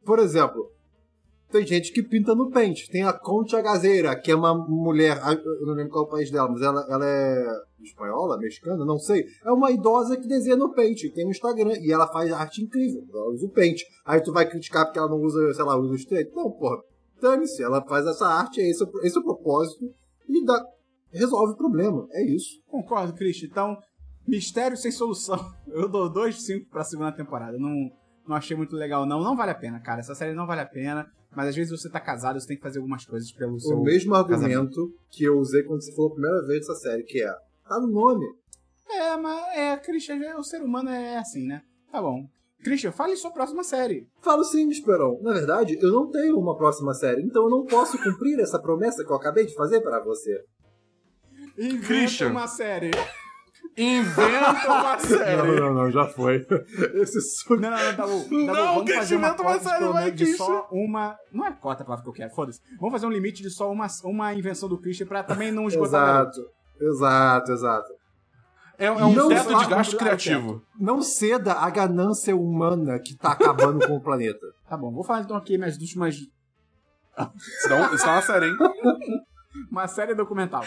Por exemplo. Tem gente que pinta no pente. Tem a Concha Gazeira, que é uma mulher. Eu não lembro qual é o país dela, mas ela, ela é espanhola, mexicana, não sei. É uma idosa que desenha no pente. Tem um Instagram. E ela faz arte incrível. Ela usa o pente. Aí tu vai criticar porque ela não usa, sei lá, o Illustrator. Não, porra. Dane-se. Ela faz essa arte, esse é esse é o propósito. E dá, resolve o problema. É isso. Concordo, Christian. Então, mistério sem solução. Eu dou 2 de 5 pra segunda temporada. Não, não achei muito legal, não. Não vale a pena, cara. Essa série não vale a pena. Mas às vezes você tá casado, você tem que fazer algumas coisas pelo seu. o mesmo casamento. argumento que eu usei quando você falou a primeira vez dessa série, que é. Tá no nome. É, mas é, Christian, o ser humano é assim, né? Tá bom. Christian, fale sua próxima série. Falo sim, Esperão. Na verdade, eu não tenho uma próxima série, então eu não posso cumprir essa promessa que eu acabei de fazer para você. Inventa Christian. uma série. Inventa uma série. Não, não, não, já foi. Esse su... Não, não, não, tá bom. Não, vamos fazer uma inventa uma série, vai, de só uma... Não é cota a palavra que eu quero, foda-se. Vamos fazer um limite de só uma, uma invenção do Christian pra também não esgotar. Exato, exato, exato. É, é um Não teto de gasto criativo. Não ceda à ganância humana que tá acabando com o planeta. Tá bom, vou falar então aqui minhas últimas... Um- isso dá uma série, hein? Uma série documental.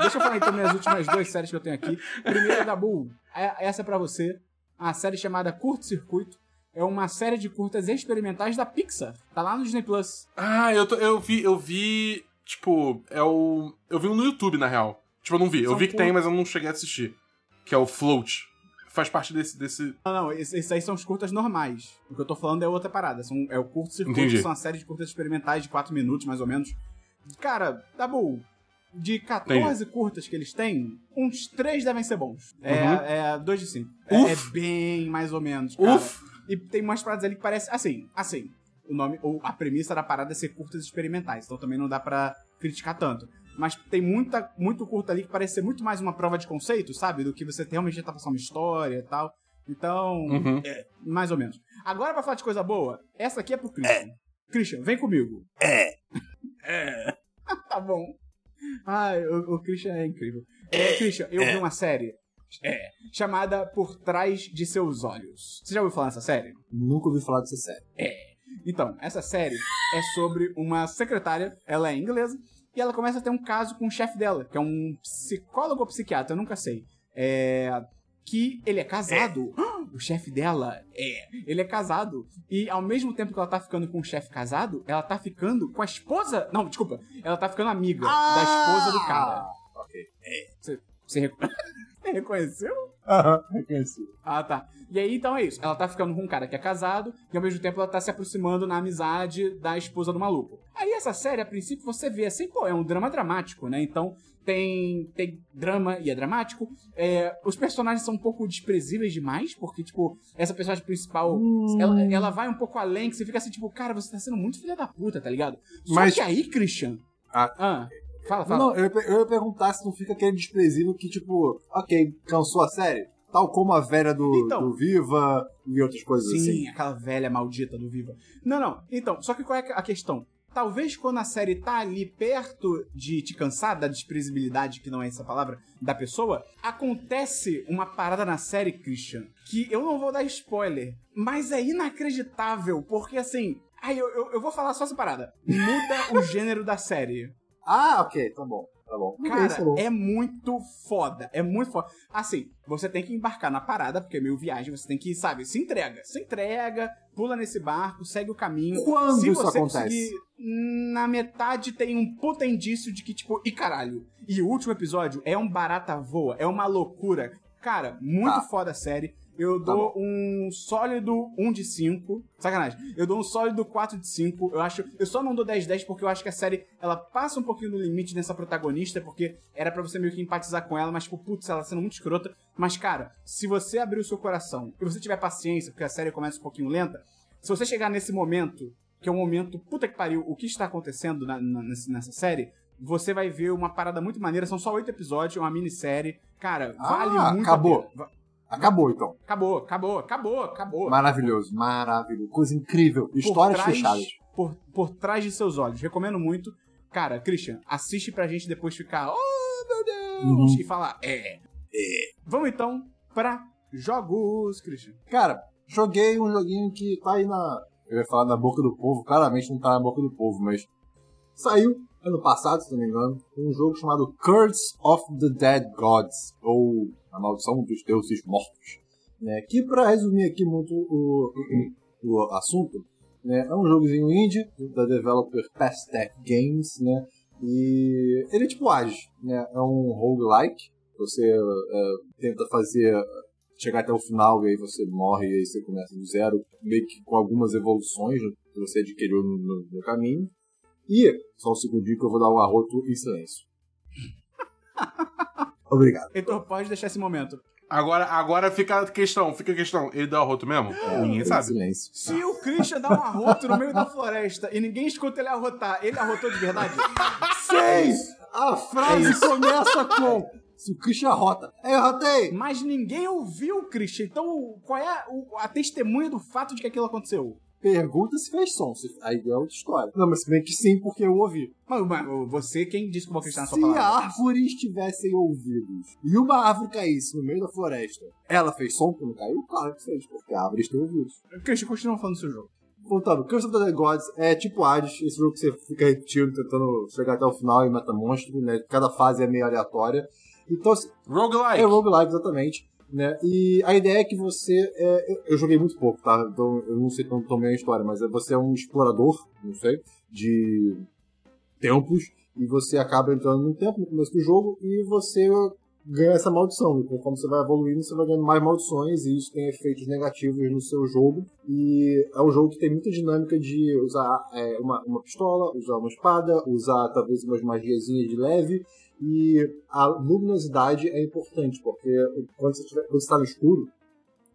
Deixa eu falar então minhas últimas duas séries que eu tenho aqui. Primeira da Bull, é- essa é pra você. A série chamada Curto Circuito. É uma série de curtas experimentais da Pixar. Tá lá no Disney Plus. Ah, eu, tô- eu vi, eu vi. Tipo, é o. Eu vi um no YouTube, na real. Tipo, eu não vi. Eu São vi que tem, cur- mas eu não cheguei a assistir. Que é o Float. Faz parte desse. desse... Não, não, esses aí são os curtas normais. O que eu tô falando é outra parada. São, é o Curto Circuito, Entendi. são uma série de curtas experimentais de 4 minutos, mais ou menos. Cara, da Bull, de 14 curtas que eles têm, uns 3 devem ser bons. Uhum. É, é 2 de 5. É, é bem mais ou menos. Cara. Uf! E tem umas paradas ali que parece assim, assim. O nome, ou a premissa da parada é ser curtas experimentais, então também não dá pra criticar tanto. Mas tem muita, muito curta ali que parece ser muito mais uma prova de conceito, sabe? Do que você realmente tentar passar uma história e tal. Então, Uhum. é, mais ou menos. Agora, pra falar de coisa boa, essa aqui é pro Christian. Christian, vem comigo. É. É. tá bom. Ai, o, o Christian é incrível. É, Christian, eu vi uma série é, chamada Por Trás de Seus Olhos. Você já ouviu falar dessa série? Nunca ouvi falar dessa série. Então, essa série é sobre uma secretária, ela é inglesa, e ela começa a ter um caso com o chefe dela, que é um psicólogo ou psiquiatra, eu nunca sei. É. Que ele é casado. O chefe dela é. Ele é casado. E ao mesmo tempo que ela tá ficando com o chefe casado, ela tá ficando com a esposa. Não, desculpa. Ela tá ficando amiga da esposa do cara. Ok. Você, você reco- reconheceu? Aham, reconheci. Ah, tá. E aí, então é isso. Ela tá ficando com um cara que é casado e ao mesmo tempo ela tá se aproximando na amizade da esposa do maluco. Aí essa série, a princípio, você vê assim, pô, é um drama dramático, né? Então tem, tem drama e é dramático. É, os personagens são um pouco desprezíveis demais, porque, tipo, essa personagem principal, ela, ela vai um pouco além, que você fica assim, tipo, cara, você tá sendo muito filha da puta, tá ligado? Só Mas- que aí, Christian... Ah. fala, fala. Não, eu, eu ia perguntar se não fica aquele desprezível que, tipo, ok, cansou a série? Tal como a velha do, Então. do Viva e outras coisas Sim, assim. aquela velha maldita do Viva. Não, não. Então, só que qual é a questão? Talvez quando a série tá ali perto de te cansar da desprezabilidade, que não é essa palavra, da pessoa, acontece uma parada na série, Christian, que eu não vou dar spoiler, mas é inacreditável, porque assim. Ai, eu, eu, eu vou falar só essa parada. Muda o gênero da série. Ah, ok, tá bom, tá. Cara, bom. é muito foda. É muito foda. Assim, você tem que embarcar na parada, porque é meio viagem, você tem que, sabe, se entrega. Se entrega, pula nesse barco, segue o caminho. Quando se isso acontece? na metade tem um puta indício de que, tipo, e caralho. E o último episódio é um barata voa, é uma loucura. Cara, muito Tá. foda a série. Eu Tá dou um sólido 1 de 5. Sacanagem. Eu dou um sólido 4 de 5. Eu acho. Eu só não dou 10 de 10 porque eu acho que a série ela passa um pouquinho no limite nessa protagonista, porque era pra você meio que empatizar com ela, mas, tipo, putz, ela sendo muito escrota. Mas, cara, se você abrir o seu coração e você tiver paciência, porque a série começa um pouquinho lenta, se você chegar nesse momento, que é um momento, puta que pariu, o que está acontecendo na- na- nessa série, você vai ver uma parada muito maneira. São só oito episódios, é uma minissérie. Cara, vale Ah, muito acabou. a pena. Acabou, então. Acabou, acabou, acabou, acabou. Maravilhoso, maravilhoso. Coisa incrível. Histórias trás- fechadas. Por, por trás de seus olhos. Recomendo muito. Cara, Christian, assiste pra gente depois ficar. Oh, meu Deus! Uhum. E falar, é. É. Vamos então pra jogos, Christian. Cara, joguei um joguinho que tá aí na. Eu ia falar na boca do povo, claramente não tá na boca do povo, mas. Saiu ano passado, se não me engano, um jogo chamado Curse of the Dead Gods, ou A Maldição dos Deuses Mortos. Né? Que, pra resumir aqui muito o, o, o assunto, né? é um jogozinho indie da developer Pastec Games, né? E ele é tipo age, né? É um roguelike. Você é, tenta fazer chegar até o final e aí você morre e aí você começa do zero, meio que com algumas evoluções que você adquiriu no, no- no caminho. E, só um segundinho que eu vou dar um arroto em silêncio. Obrigado. Heitor, pode deixar esse momento. Agora, agora fica a questão, fica a questão. Ele deu arroto mesmo? Ninguém Em sabe. silêncio. Se o Christian dá um arroto no meio da floresta e ninguém escuta ele arrotar, ele arrotou de verdade? Seis! A frase começa com Se o Christian rota, eu rotei! Mas ninguém ouviu, Christian. Então, qual é o- a testemunha do fato de que aquilo aconteceu? Pergunta se fez som. Se... Aí é outra história. Não, mas se bem que sim, porque eu ouvi. Mas, mas, você, quem disse que eu vou acreditar na sua Se palavra? árvores tivessem ouvidos e uma árvore caísse no meio da floresta, ela fez som quando caiu? Claro que fez, porque árvores têm ouvidos. Christian, continua falando do seu jogo. Voltando, Curse of the Dead Gods é tipo Hades, esse jogo que você fica repetindo, tentando chegar até o final e mata monstro, né? Cada fase é meio aleatória. Então, assim, Roguelike. é roguelike, exatamente. Né? E a ideia é que você. É, eu- joguei muito pouco, tá? Então eu não sei tão bem a história, mas é- você é um explorador, não sei, de templos, e você acaba entrando num templo no começo do jogo e você ganha essa maldição. E conforme você vai evoluindo, você vai ganhando mais maldições, e isso tem efeitos negativos no seu jogo. E é um jogo que tem muita dinâmica de usar é, uma, uma pistola, usar uma espada, usar talvez umas magiazinhas de leve. E a luminosidade é importante, porque quando você está no escuro,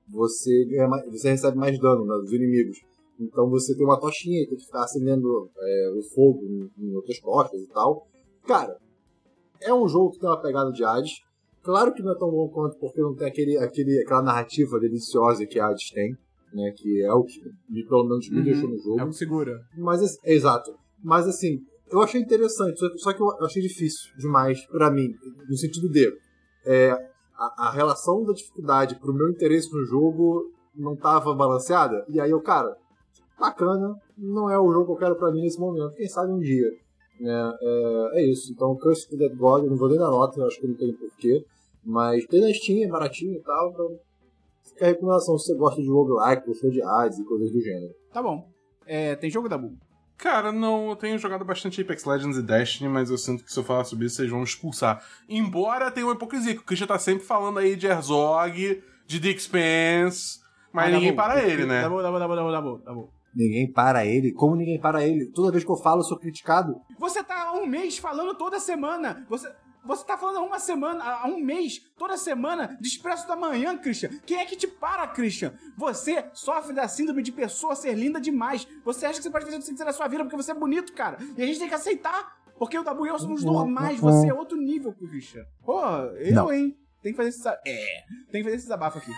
você, ganha você recebe mais dano né, dos inimigos. Então você tem uma tochinha e tem que ficar acendendo é, o fogo em, em outras costas e tal. Cara, é um jogo que tem uma pegada de Hades. Claro que não é tão bom quanto porque não tem aquele, aquele, aquela narrativa deliciosa que Hades tem, né? Que é o que me, pelo menos me Uhum. deixou no jogo. É o que segura. Mas, exato. Mas assim, eu achei interessante, só que, eu achei difícil demais pra mim, no sentido de é, a, a relação da dificuldade pro meu interesse no jogo não tava balanceada. E aí eu, cara, bacana, não é o jogo que eu quero pra mim nesse momento, quem sabe um dia. né? É, é isso. Então, Curse of the God, eu não vou nem dar nota, eu acho que não tem porquê. Mas tem na Steam, é baratinho e tal, então fica a recomendação se você gosta de roguelike, gostou de Hades e coisas do gênero. Tá bom. É, tem jogo da Bull? Cara, não, eu tenho jogado bastante Apex Legends e Destiny, mas eu sinto que se eu falar sobre isso, vocês vão expulsar. Embora tenha uma hipocrisia, que o Christian tá sempre falando aí de Herzog, de Dick Spence, mas Ah, ninguém Dabu, para ele, né? Tá bom, tá bom, tá bom, tá bom, tá bom, tá bom. Ninguém para ele. Como ninguém para ele? Toda vez que eu falo, eu sou criticado. Você tá há um mês falando toda semana. Você, você tá falando há uma semana, há um mês, toda semana, de Expresso da Manhã, Christian. Quem é que te para, Christian? Você sofre da síndrome de pessoa ser linda demais. Você acha que você pode fazer o que você quiser na sua vida porque você é bonito, cara. E a gente tem que aceitar. Porque o Dabu e eu somos normais. Você é outro nível, Christian. Pô, eu, Não. hein? Tem que fazer esse. É, tem que fazer esse desabafo aqui.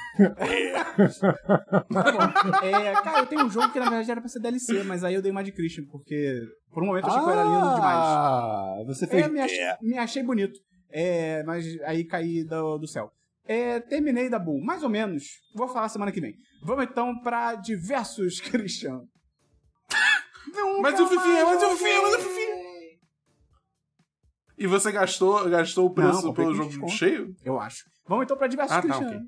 tá bom. É, cara, eu tenho um jogo que na verdade era pra ser DLC, mas aí eu dei uma de Christian, porque por um momento eu achei que eu era lindo demais. Ah, você fez. É, me achei, me achei bonito. É, mas aí caí do, do céu. É, terminei da Bull, mais ou menos. Vou falar semana que vem. Vamos então pra diversos, Christian. Nunca Mas o mais mas o Fifinha, mas o joguei. E você gastou, gastou o preço Não, pelo jogo desconto. cheio? Eu acho. Vamos então pra diversos, Ah, tá, Christian. ok.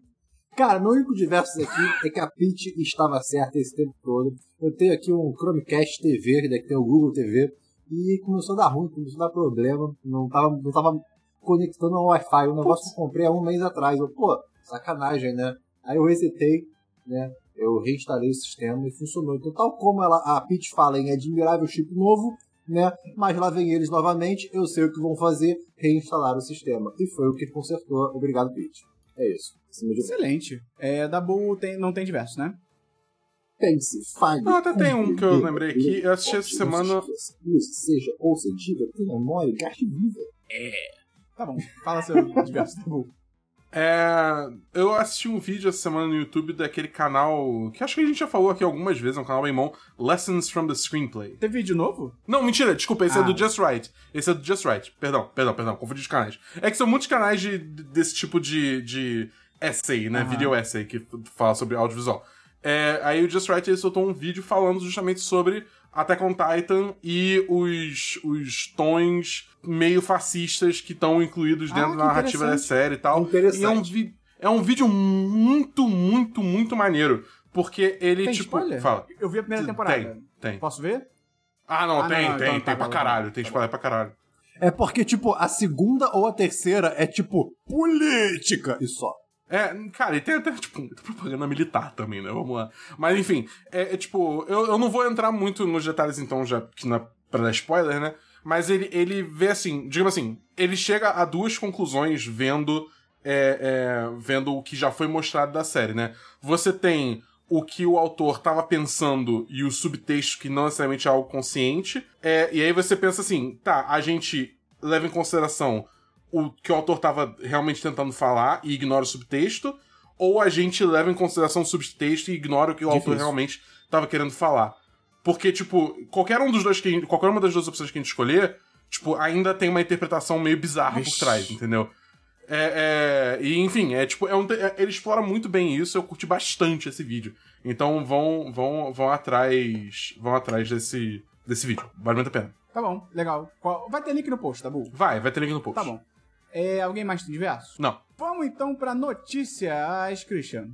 Cara, meu único diversos aqui é que a Peach estava certa esse tempo todo. Eu tenho aqui um Chromecast TV, que daqui tem o Google TV, e começou a dar ruim, começou a dar problema. Não tava, não tava conectando ao Wi-Fi. Um negócio que eu comprei há um mês atrás. Eu, pô, sacanagem, né? Aí eu resetei, né? Eu reinstalei o sistema e funcionou. Então, tal como ela, a Peach fala em admirável chip novo, né? Mas lá vem eles novamente, eu sei o que vão fazer, reinstalar o sistema. E foi o que consertou. Obrigado, Peach. É isso. É. Excelente. É, da Bull tem, não tem diversos, né? Pense, fale. Não, até tem um que eu lembrei aqui. Eu assisti essa semana. seja, ouça, diga, tenha memória, gaste viva. Tá bom. Fala seu diverso, da Bull. É, eu assisti um vídeo essa semana no YouTube daquele canal que acho que a gente já falou aqui algumas vezes, é um canal bem bom, Lessons from the Screenplay. Tem vídeo novo? Não, mentira, desculpa, esse Ah. é do Just Right. Esse é do Just Right. Perdão, perdão, perdão, confundi os canais. É que são muitos canais de, desse tipo de, de essay, né? Aham. Video essay, que fala sobre audiovisual. É, aí o Just Right ele soltou um vídeo falando justamente sobre Attack on Titan e os, os tons meio fascistas que estão incluídos Ah, dentro que da narrativa da série e tal. Interessante. E é um, vi- é um vídeo muito, muito, muito maneiro. Porque ele, Tem tipo. spoiler? Fala. Eu vi a primeira temporada. Tem, tem. Posso ver? Ah, não, Ah, tem, não, não, tem, então tem tá pra bom, caralho. tá Tem spoiler pra caralho. É porque, tipo, a segunda ou a terceira é, tipo, política e só. É, cara, e tem até, tipo, propaganda militar também, né? Vamos lá. Mas, enfim, é, é, tipo, eu, eu não vou entrar muito nos detalhes, então, já que não é pra dar spoiler, né? Mas ele, ele vê assim, digamos assim, ele chega a duas conclusões vendo, é, é, vendo o que já foi mostrado da série, né? Você tem o que o autor tava pensando e o subtexto que não necessariamente é algo consciente. É, e aí você pensa assim, tá, a gente leva em consideração o que o autor tava realmente tentando falar e ignora o subtexto, ou a gente leva em consideração o subtexto e ignora o que o Difícil. autor realmente tava querendo falar. Porque, tipo, qualquer um dos dois que qualquer uma das duas opções que a gente escolher, tipo, ainda tem uma interpretação meio bizarra por Vixe. trás, entendeu? É, é, e enfim, é tipo, é um, é- ele explora muito bem isso, eu curti bastante esse vídeo. Então vão, vão, vão atrás. Vão atrás desse, desse vídeo. Vale muito a pena. Tá bom, legal. Vai ter link no post, tá bom? Vai, vai ter link no post. Tá bom. É, alguém mais tem diversos? Não. Vamos então pra notícias, Christian.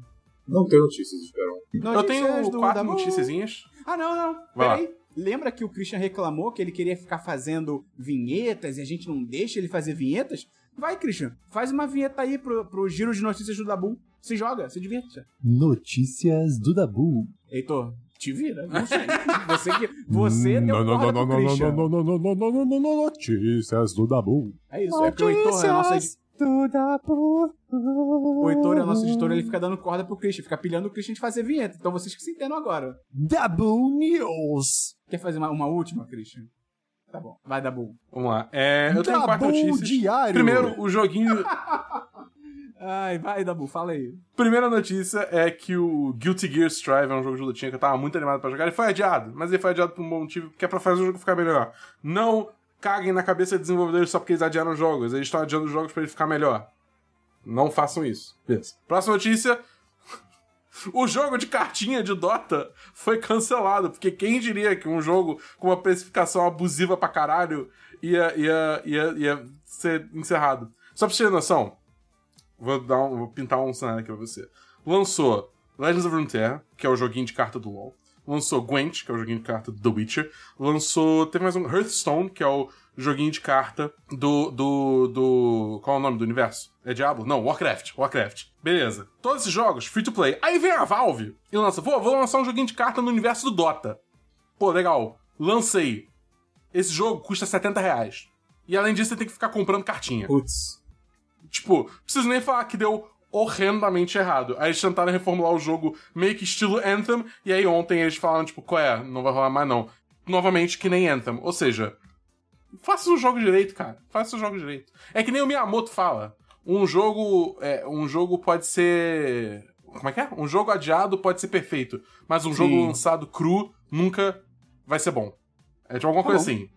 Não tem notícias, Esperão. Eu Notícias tenho do quatro Dabu. noticiazinhas. Ah, não, não. Vai lá. Peraí. Lembra que o Christian reclamou que ele queria ficar fazendo vinhetas e a gente não deixa ele fazer vinhetas? Vai, Christian. Faz uma vinheta aí pro, pro giro de notícias do Dabu. Se joga, se divirta. Notícias do Dabu. Heitor, te vira. Não sei. Você que. Você deu corda pro Christian. não, não, não, não, não, não, não, notícias do Dabu. É isso. É porque o Heitor é nosso edi- do Dabu. O Heitor é o nosso editor, ele fica dando corda pro Christian, fica pilhando o Christian de fazer vinheta. Então vocês que se entendam agora. Dabu News. Quer fazer uma, uma última, Christian? Tá bom. Vai, Dabu. Vamos lá. É, eu tenho quatro notícias. Diário. Primeiro, o joguinho. Ai, vai, Dabu, fala aí. Primeira notícia é que o Guilty Gear Strive é um jogo de lutinha que eu tava muito animado pra jogar. Ele foi adiado, mas ele foi adiado por um bom motivo, que é pra fazer o jogo ficar melhor. Não caguem na cabeça de desenvolvedores só porque eles adiaram jogos. Eles estão adiando os jogos pra ele ficar melhor. Não façam isso. Beleza. Próxima notícia. O jogo de cartinha de Dota foi cancelado, porque quem diria que um jogo com uma precificação abusiva pra caralho ia, ia, ia, ia ser encerrado. Só pra você ter noção, Vou, dar um- vou pintar um cenário aqui pra você. Lançou Legends of Runeterra, que é o joguinho de carta do LoL. Lançou Gwent, que é o joguinho de carta do The Witcher. Lançou. Teve mais um Hearthstone, que é o joguinho de carta do. do. do. Qual é o nome do universo? É Diablo? Não, Warcraft. Warcraft. Beleza. Todos esses jogos, free to play. Aí vem a Valve e lança. Pô, vou lançar um joguinho de carta no universo do Dota. Pô, legal. Lancei. Esse jogo custa 70 reais. E além disso, você tem que ficar comprando cartinha. Putz. Tipo, preciso nem falar que deu horrendamente errado. Aí eles tentaram reformular o jogo meio que estilo Anthem, e aí ontem eles falaram, tipo, qual é? Não vai rolar mais não. Novamente, que nem Anthem. Ou seja, faça o jogo direito, cara. Faça o jogo direito. É que nem o Miyamoto fala. Um jogo. É, um jogo pode ser. Como é que é? Um jogo adiado pode ser perfeito. Mas um Sim. jogo lançado cru nunca vai ser bom. É tipo alguma Tá coisa bom. assim.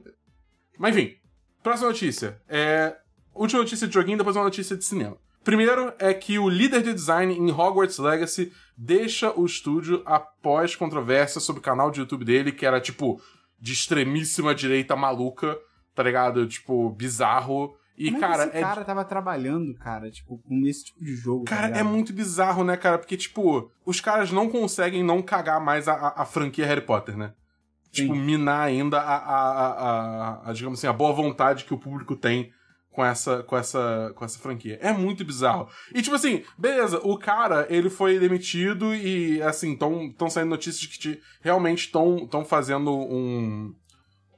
Mas enfim. Próxima notícia. É. Última notícia de joguinho, depois uma notícia de cinema. Primeiro é que o líder de design em Hogwarts Legacy deixa o estúdio após controvérsia sobre o canal de YouTube dele, que era tipo de extremíssima direita maluca, tá ligado? Tipo, bizarro. E, Como é cara, esse é cara tava trabalhando, cara, tipo, com esse tipo de jogo. tá Cara, é ligado? muito bizarro, né, cara? Porque, tipo, os caras não conseguem não cagar mais a, a- a franquia Harry Potter, né? Sim. Tipo, minar ainda a, a, a- a, digamos assim, a boa vontade que o público tem com essa, com essa, com essa franquia. É muito bizarro. E, tipo assim, beleza, o cara, ele foi demitido e, assim, estão saindo notícias de que te- realmente estão fazendo um,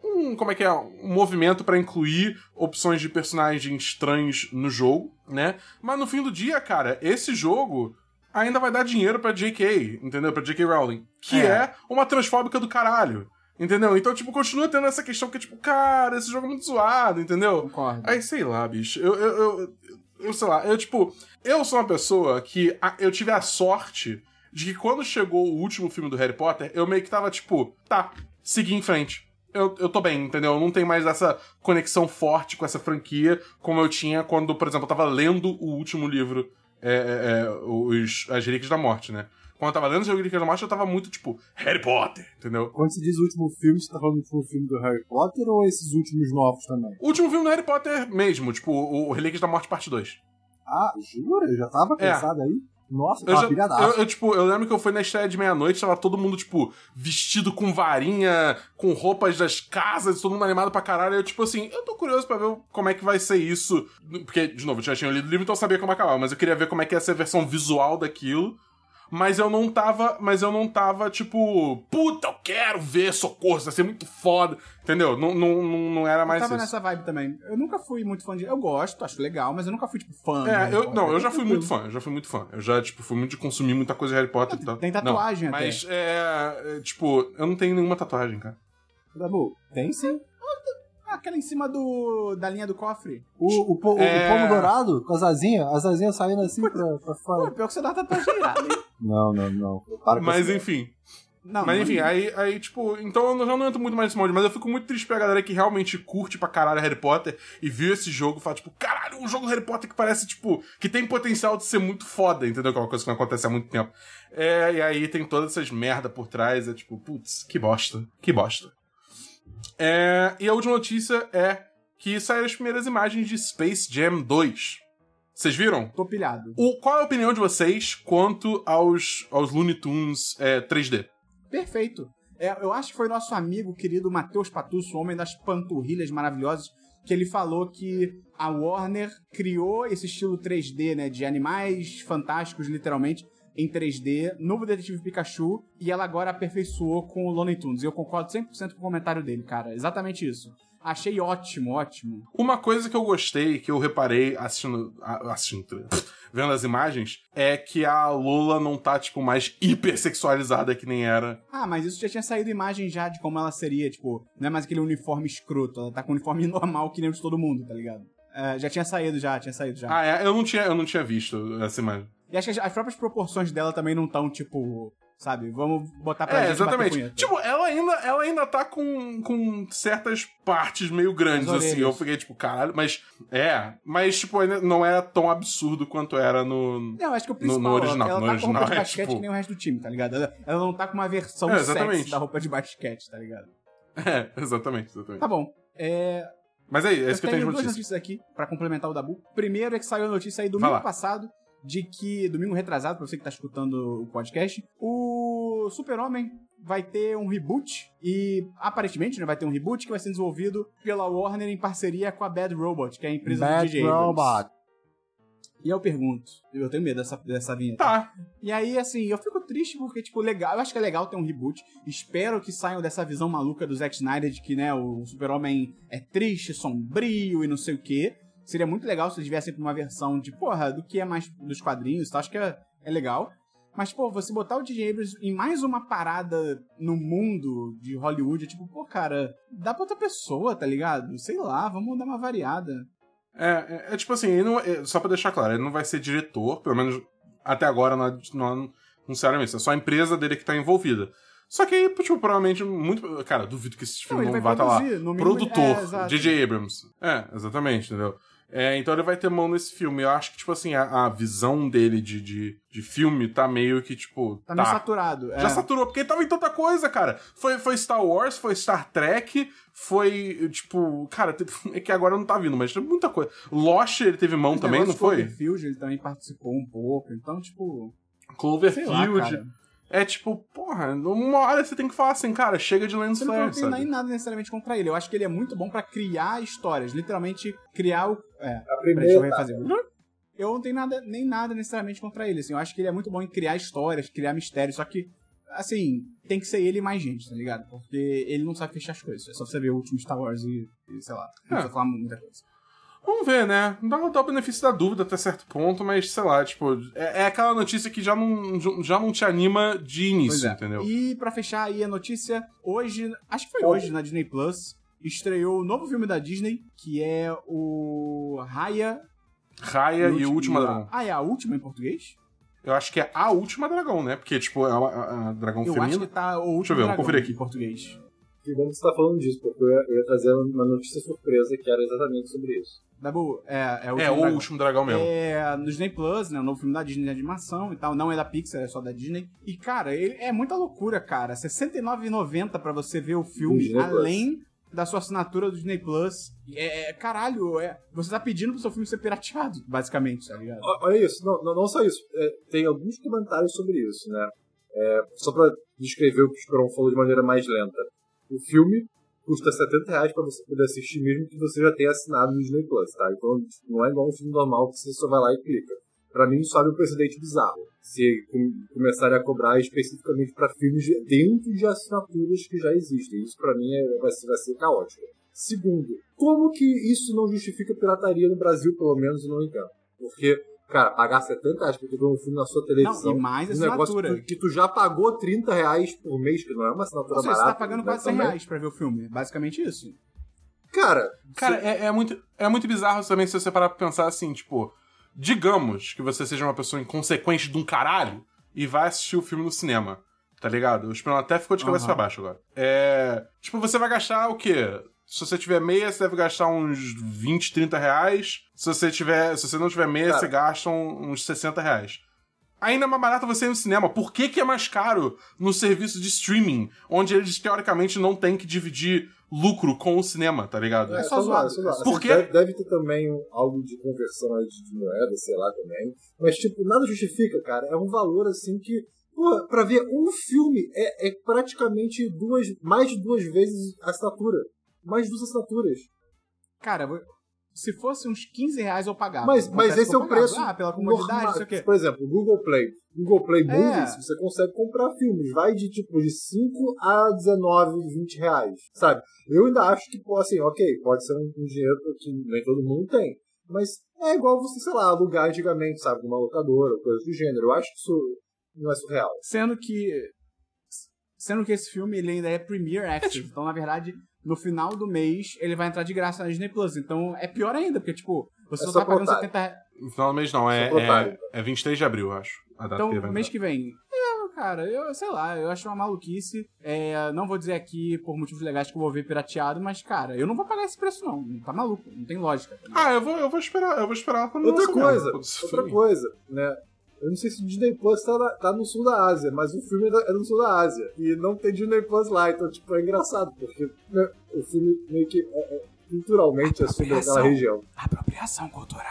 um, como é que é, um movimento pra incluir opções de personagens estranhos no jogo, né? Mas no fim do dia, cara, esse jogo ainda vai dar dinheiro pra JK, entendeu? Pra JK Rowling, que é. É. uma transfóbica do caralho. Entendeu? Então, tipo, continua tendo essa questão que tipo, cara, esse jogo é muito zoado, entendeu? Concordo. Aí, sei lá, bicho. Eu, eu, eu, eu sei lá, eu, tipo, eu sou uma pessoa que a- eu tive a sorte de que quando chegou o último filme do Harry Potter, eu meio que tava, tipo, tá, segui em frente. Eu, eu tô bem, entendeu? Eu não tenho mais essa conexão forte com essa franquia como eu tinha quando, por exemplo, eu tava lendo o último livro, é, é, é, os, As Relíquias da Morte, né? Quando eu tava lendo As Relíquias da Morte, eu tava muito, tipo, Harry Potter, entendeu? Quando você diz o último filme, você tá falando do último filme do Harry Potter ou esses últimos novos também? O último filme do Harry Potter mesmo, tipo, o, o Relíquias da Morte Parte 2. Ah, jura? Eu já tava É. cansado aí? Nossa, Eu, já, eu, eu, tipo, eu lembro que eu fui na estreia de meia-noite, tava todo mundo, tipo, vestido com varinha, com roupas das casas, todo mundo animado pra caralho. Eu, tipo assim, eu tô curioso pra ver como é que vai ser isso. Porque, de novo, eu já tinha lido o livro, então eu sabia como acabava, mas eu queria ver como é que ia ser a versão visual daquilo. Mas eu não tava. Mas eu não tava, tipo, puta, eu quero ver socorro, isso vai ser muito foda. Entendeu? Não, não, não, não era Eu mais tava isso. nessa vibe também. Eu nunca fui muito fã de. Eu gosto, acho legal, mas eu nunca fui, tipo, fã. É, eu, Potter. não, eu já fui Tranquilo. muito fã, eu já fui muito fã. Eu já, tipo, fui muito de consumir muita coisa de Harry Potter e tal. Tem tatuagem não, até. Mas, é, é, tipo, eu não tenho nenhuma tatuagem, cara. Dabu, tem sim. Aquela em cima do da linha do cofre. O, o, po- É. o pomo dourado, com as asinhas, as asinhas saindo assim pra, pra Pô, fora. pior que você dá tatuagem irada, hein? Não, não, não. Para com Mas isso. enfim. Não, Mas não- enfim, aí, aí, tipo, então eu já não entro muito mais nesse molde, mas eu fico muito triste pra galera que realmente curte pra caralho Harry Potter e viu esse jogo e fala, tipo, caralho, um jogo do Harry Potter que parece, tipo, que tem potencial de ser muito foda, entendeu? Que é uma coisa que não acontece há muito tempo. É, e aí tem todas essas merda por trás, é tipo, putz, que bosta, que bosta. É, e a última notícia é que saíram as primeiras imagens de Space Jam 2. Vocês viram? Tô pilhado. O, qual é a opinião de vocês quanto aos, aos Looney Tunes é, 3D? Perfeito. É, eu acho que foi nosso amigo querido Matheus Patusso, o homem das panturrilhas maravilhosas, que ele falou que a Warner criou esse estilo 3D, né, de animais fantásticos, literalmente, em 3D, Novo Detetive Pikachu, e ela agora aperfeiçoou com o Looney Tunes. E eu concordo 100% com o comentário dele, cara. Exatamente isso. Achei ótimo, ótimo. Uma coisa que eu gostei, que eu reparei assistindo. assistindo vendo as imagens, é que a Lola não tá, tipo, mais hiper sexualizada que nem era. Ah, mas isso já tinha saído imagem já de como ela seria, tipo, não é mais aquele uniforme escroto, ela tá com um uniforme normal que nem o de todo mundo, tá ligado? É, já tinha saído já, tinha saído já. Ah, é, eu não tinha, eu não tinha visto essa imagem. E acho que as, as próprias proporções dela também não estão, tipo, sabe, vamos botar pra É, gente exatamente. Tipo, ela ainda, ela ainda tá com, com certas partes meio grandes, As assim. Eu fiquei, tipo, caralho, mas. É, mas, tipo, ainda não é tão absurdo quanto era no. Não, acho que o No- principal, no original, ela no tá com roupa original de é, basquete tipo- que nem o resto do time, tá ligado? Ela, ela não tá com uma versão É, sexy da roupa de basquete, tá ligado? É, exatamente, exatamente. Tá bom. É, Mas é, é eu isso que eu tenho de duas notícia. notícias aqui pra complementar o Dabu. Primeiro é que saiu a notícia aí Vai domingo lá. passado de que, domingo retrasado, pra você que tá escutando o podcast, o Super-Homem vai ter um reboot e aparentemente né, vai ter um reboot que vai ser desenvolvido pela Warner em parceria com a Bad Robot, que é a empresa do Bad DJ Abrams. Robot. E eu pergunto, eu tenho medo dessa, dessa vinheta. Tá. E aí, assim, eu fico triste porque, tipo, legal. Eu acho que é legal ter um reboot. Espero que saiam dessa visão maluca do Zack Snyder de que, né, o Super-Homem é triste, sombrio e não sei o quê. Seria muito legal se eles viessem pra uma versão de, porra, do que é mais dos quadrinhos, tá? Acho que é, é legal. Mas, pô, você botar o DJ Abrams em mais uma parada no mundo de Hollywood, é tipo, pô, cara, dá pra outra pessoa, tá ligado? Sei lá, vamos dar uma variada. É, é, é tipo assim, ele não- é, só pra deixar claro, ele não vai ser diretor, pelo menos até agora não, não anunciaram isso. É só a empresa dele que tá envolvida. Só que aí, tipo, provavelmente, muito. Cara, duvido que esse Não, filme ele não vai estar lá. mínimo ele- Produtor, é, exato. J.J. Abrams. É, exatamente, entendeu? É, então ele vai ter mão nesse filme. Eu acho que, tipo assim, a, a visão dele de, de, de filme tá meio que, tipo. Tá meio saturado. Já é. saturou, porque tava em tanta coisa, cara. Foi, foi Star Wars, foi Star Trek, foi, tipo... Cara, é que agora não tá vindo, mas teve muita coisa. Lost, ele teve mão Esse também, não foi? Cloverfield, ele também participou um pouco. Então, tipo. Lá, Cloverfield. cara. É tipo, porra, uma hora você tem que falar assim, cara, chega de lens Eu não flare, tenho nem nada necessariamente contra ele. Eu acho que ele é muito bom pra criar histórias. Literalmente, criar o. É, A peraí, deixa eu primeira. refazer. Eu não tenho nada, nem nada necessariamente contra ele. Assim, eu acho que ele é muito bom em criar histórias, criar mistérios. Só que, assim, tem que ser ele e mais gente, tá ligado? Porque ele não sabe fechar as coisas. É só você ver o último Star Wars e, e sei lá, não É. precisa falar muita coisa. Vamos ver, né? Dá, dá o benefício da dúvida até certo ponto, mas sei lá, tipo, é, é aquela notícia que já não, já não te anima de início, é. entendeu? E pra fechar aí a notícia, hoje, acho que foi hoje na Disney Plus, estreou o novo filme da Disney, que é o Raya Raya e o Último Dragão. Ah, é a última em português? Eu acho que é a última dragão, né? Porque, tipo, é a, a- a dragão Eu acho que tá o último Deixa eu ver, vamos conferir aqui. em português. Que bom que você tá falando disso, porque eu ia, eu ia trazer uma notícia surpresa que era exatamente sobre isso. Dabu, é, é o É, último o dragão. último dragão mesmo. É no Disney Plus, né? O novo filme da Disney de animação e tal. Não é da Pixar, é só da Disney. E, cara, ele é muita loucura, cara. R$ 69,90 pra você ver o filme, Disney Plus. além da sua assinatura do Disney Plus. É, é- caralho, é, você tá pedindo pro seu filme ser pirateado, basicamente, tá ligado? Olha isso, não, não, não só isso. É, tem alguns comentários sobre isso, né? É, só pra descrever o que o Esperon falou de maneira mais lenta. O filme custa 70 reais pra você poder assistir, mesmo que você já tenha assinado no Disney Plus, tá? Então não é igual um filme normal que você só vai lá e clica. Pra mim, sobe um precedente bizarro. Se com- começarem a cobrar especificamente pra filmes de- dentro de assinaturas que já existem. Isso pra mim é- vai, ser, vai ser caótico. Segundo, como que isso não justifica pirataria no Brasil, pelo menos, eu não entendo. Porque, cara, pagar 70 reais pra tu ver um filme na sua televisão. Não, e mais um negócio assinatura. que tu, que tu já pagou 30 reais por mês, que não é uma assinatura Ou seja, você barata. tá pagando né, quase 100 também. reais pra ver o filme. Basicamente isso. Cara, Cara, é, é muito, é muito bizarro também se você parar pra pensar assim, tipo, digamos que você seja uma pessoa inconsequente de um caralho e vai assistir o filme no cinema, tá ligado? O Esperão até ficou de cabeça Aham. pra baixo agora. É. Tipo, você vai gastar o quê? Se você tiver meia, você deve gastar uns 20, 30 reais. Se você tiver. Se você não tiver meia, Cara. você gasta uns 60 reais. Ainda é mais barato você ir no cinema. Por que, que é mais caro no serviço de streaming, onde eles teoricamente não têm que dividir lucro com o cinema, tá ligado? É, só só zoado. zoado, só zoado. Por Assim, quê? Deve, deve ter também algo de conversão de, moeda, sei lá também. Mas, tipo, nada justifica, cara. É um valor assim que. Pô, pra ver um filme é, é praticamente duas, mais de duas vezes a assinatura. Mais duas assinaturas. Cara, se fosse uns 15 reais eu pagava. Mas, mas esse é o preço. Ah, pela comodidade, normal. não sei o quê. Por exemplo, Google Play. Google Play É. Movies, você consegue comprar filmes. Vai de tipo de 5 a 19, 20 reais. Sabe? Eu ainda acho que, assim, ok, pode ser um, um dinheiro que nem todo mundo tem. Mas é igual você, sei lá, alugar antigamente, sabe, numa locadora, coisa do gênero. Eu acho que isso não é surreal. Sendo que. Sendo que esse filme ele ainda é Premiere Access. Então, na verdade, no final do mês, ele vai entrar de graça na Disney Plus. Então é pior ainda, porque, tipo, você É só só tá pagando pra 70 reais. No final do mês não, é, otário. é, é 23 de abril, eu acho. A data que Então, vai mês que vem. É, cara, eu sei lá, eu acho uma maluquice. É, não vou dizer aqui por motivos legais que eu vou ver pirateado, mas, cara, eu não vou pagar esse preço, não. Tá maluco, não tem lógica. tá? Ah, eu vou, eu vou esperar, eu vou esperar quando Outra coisa, outra coisa, né? Eu não sei se o Disney Plus tá, na- tá no sul da Ásia, mas o filme é é no sul da Ásia. E não tem Disney Plus lá, então, tipo, é engraçado, porque né, o filme meio que é, é, culturalmente é sobre aquela região. Apropriação cultural.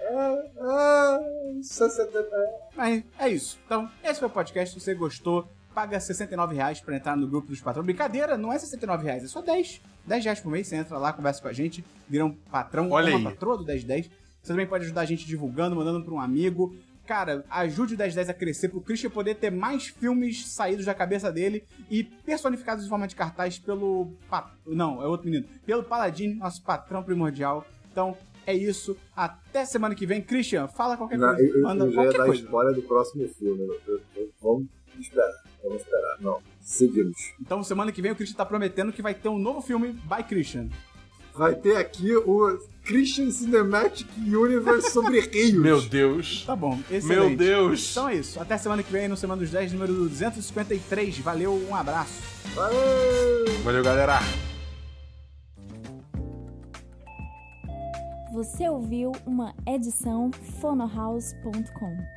É, 60, é, Mas é isso. Então, esse foi o podcast. Se você gostou, paga 69 reais pra entrar no grupo dos patrões. Brincadeira, não é 69 reais, é só 10. 10 reais por mês, você entra lá, conversa com a gente, vira um patrão Olha ou uma aí. patroa do 1010. Você também pode ajudar a gente divulgando, mandando pra um amigo. Cara, ajude o 1010 a crescer pro Christian poder ter mais filmes saídos da cabeça dele e personificados em forma de cartaz pelo. Não, é outro menino. Pelo Paladino, nosso patrão primordial. Então, é isso. Até semana que vem. Christian, fala qualquer coisa. eu, eu, Manda eu já ia qualquer dar coisa. spoiler do próximo filme. Eu- eu- eu- vamos esperar, vamos esperar. Não, seguimos. Então, semana que vem, o Christian tá prometendo que vai ter um novo filme by Christian. Vai ter aqui o Christian Cinematic Universe sobre rios. Meu Deus. Tá bom, excelente. Meu Deus. Então é isso. Até semana que vem, no Semana dos 10, número 253. Valeu, um abraço. Valeu! Valeu, galera. Você ouviu uma edição fonohouse.com.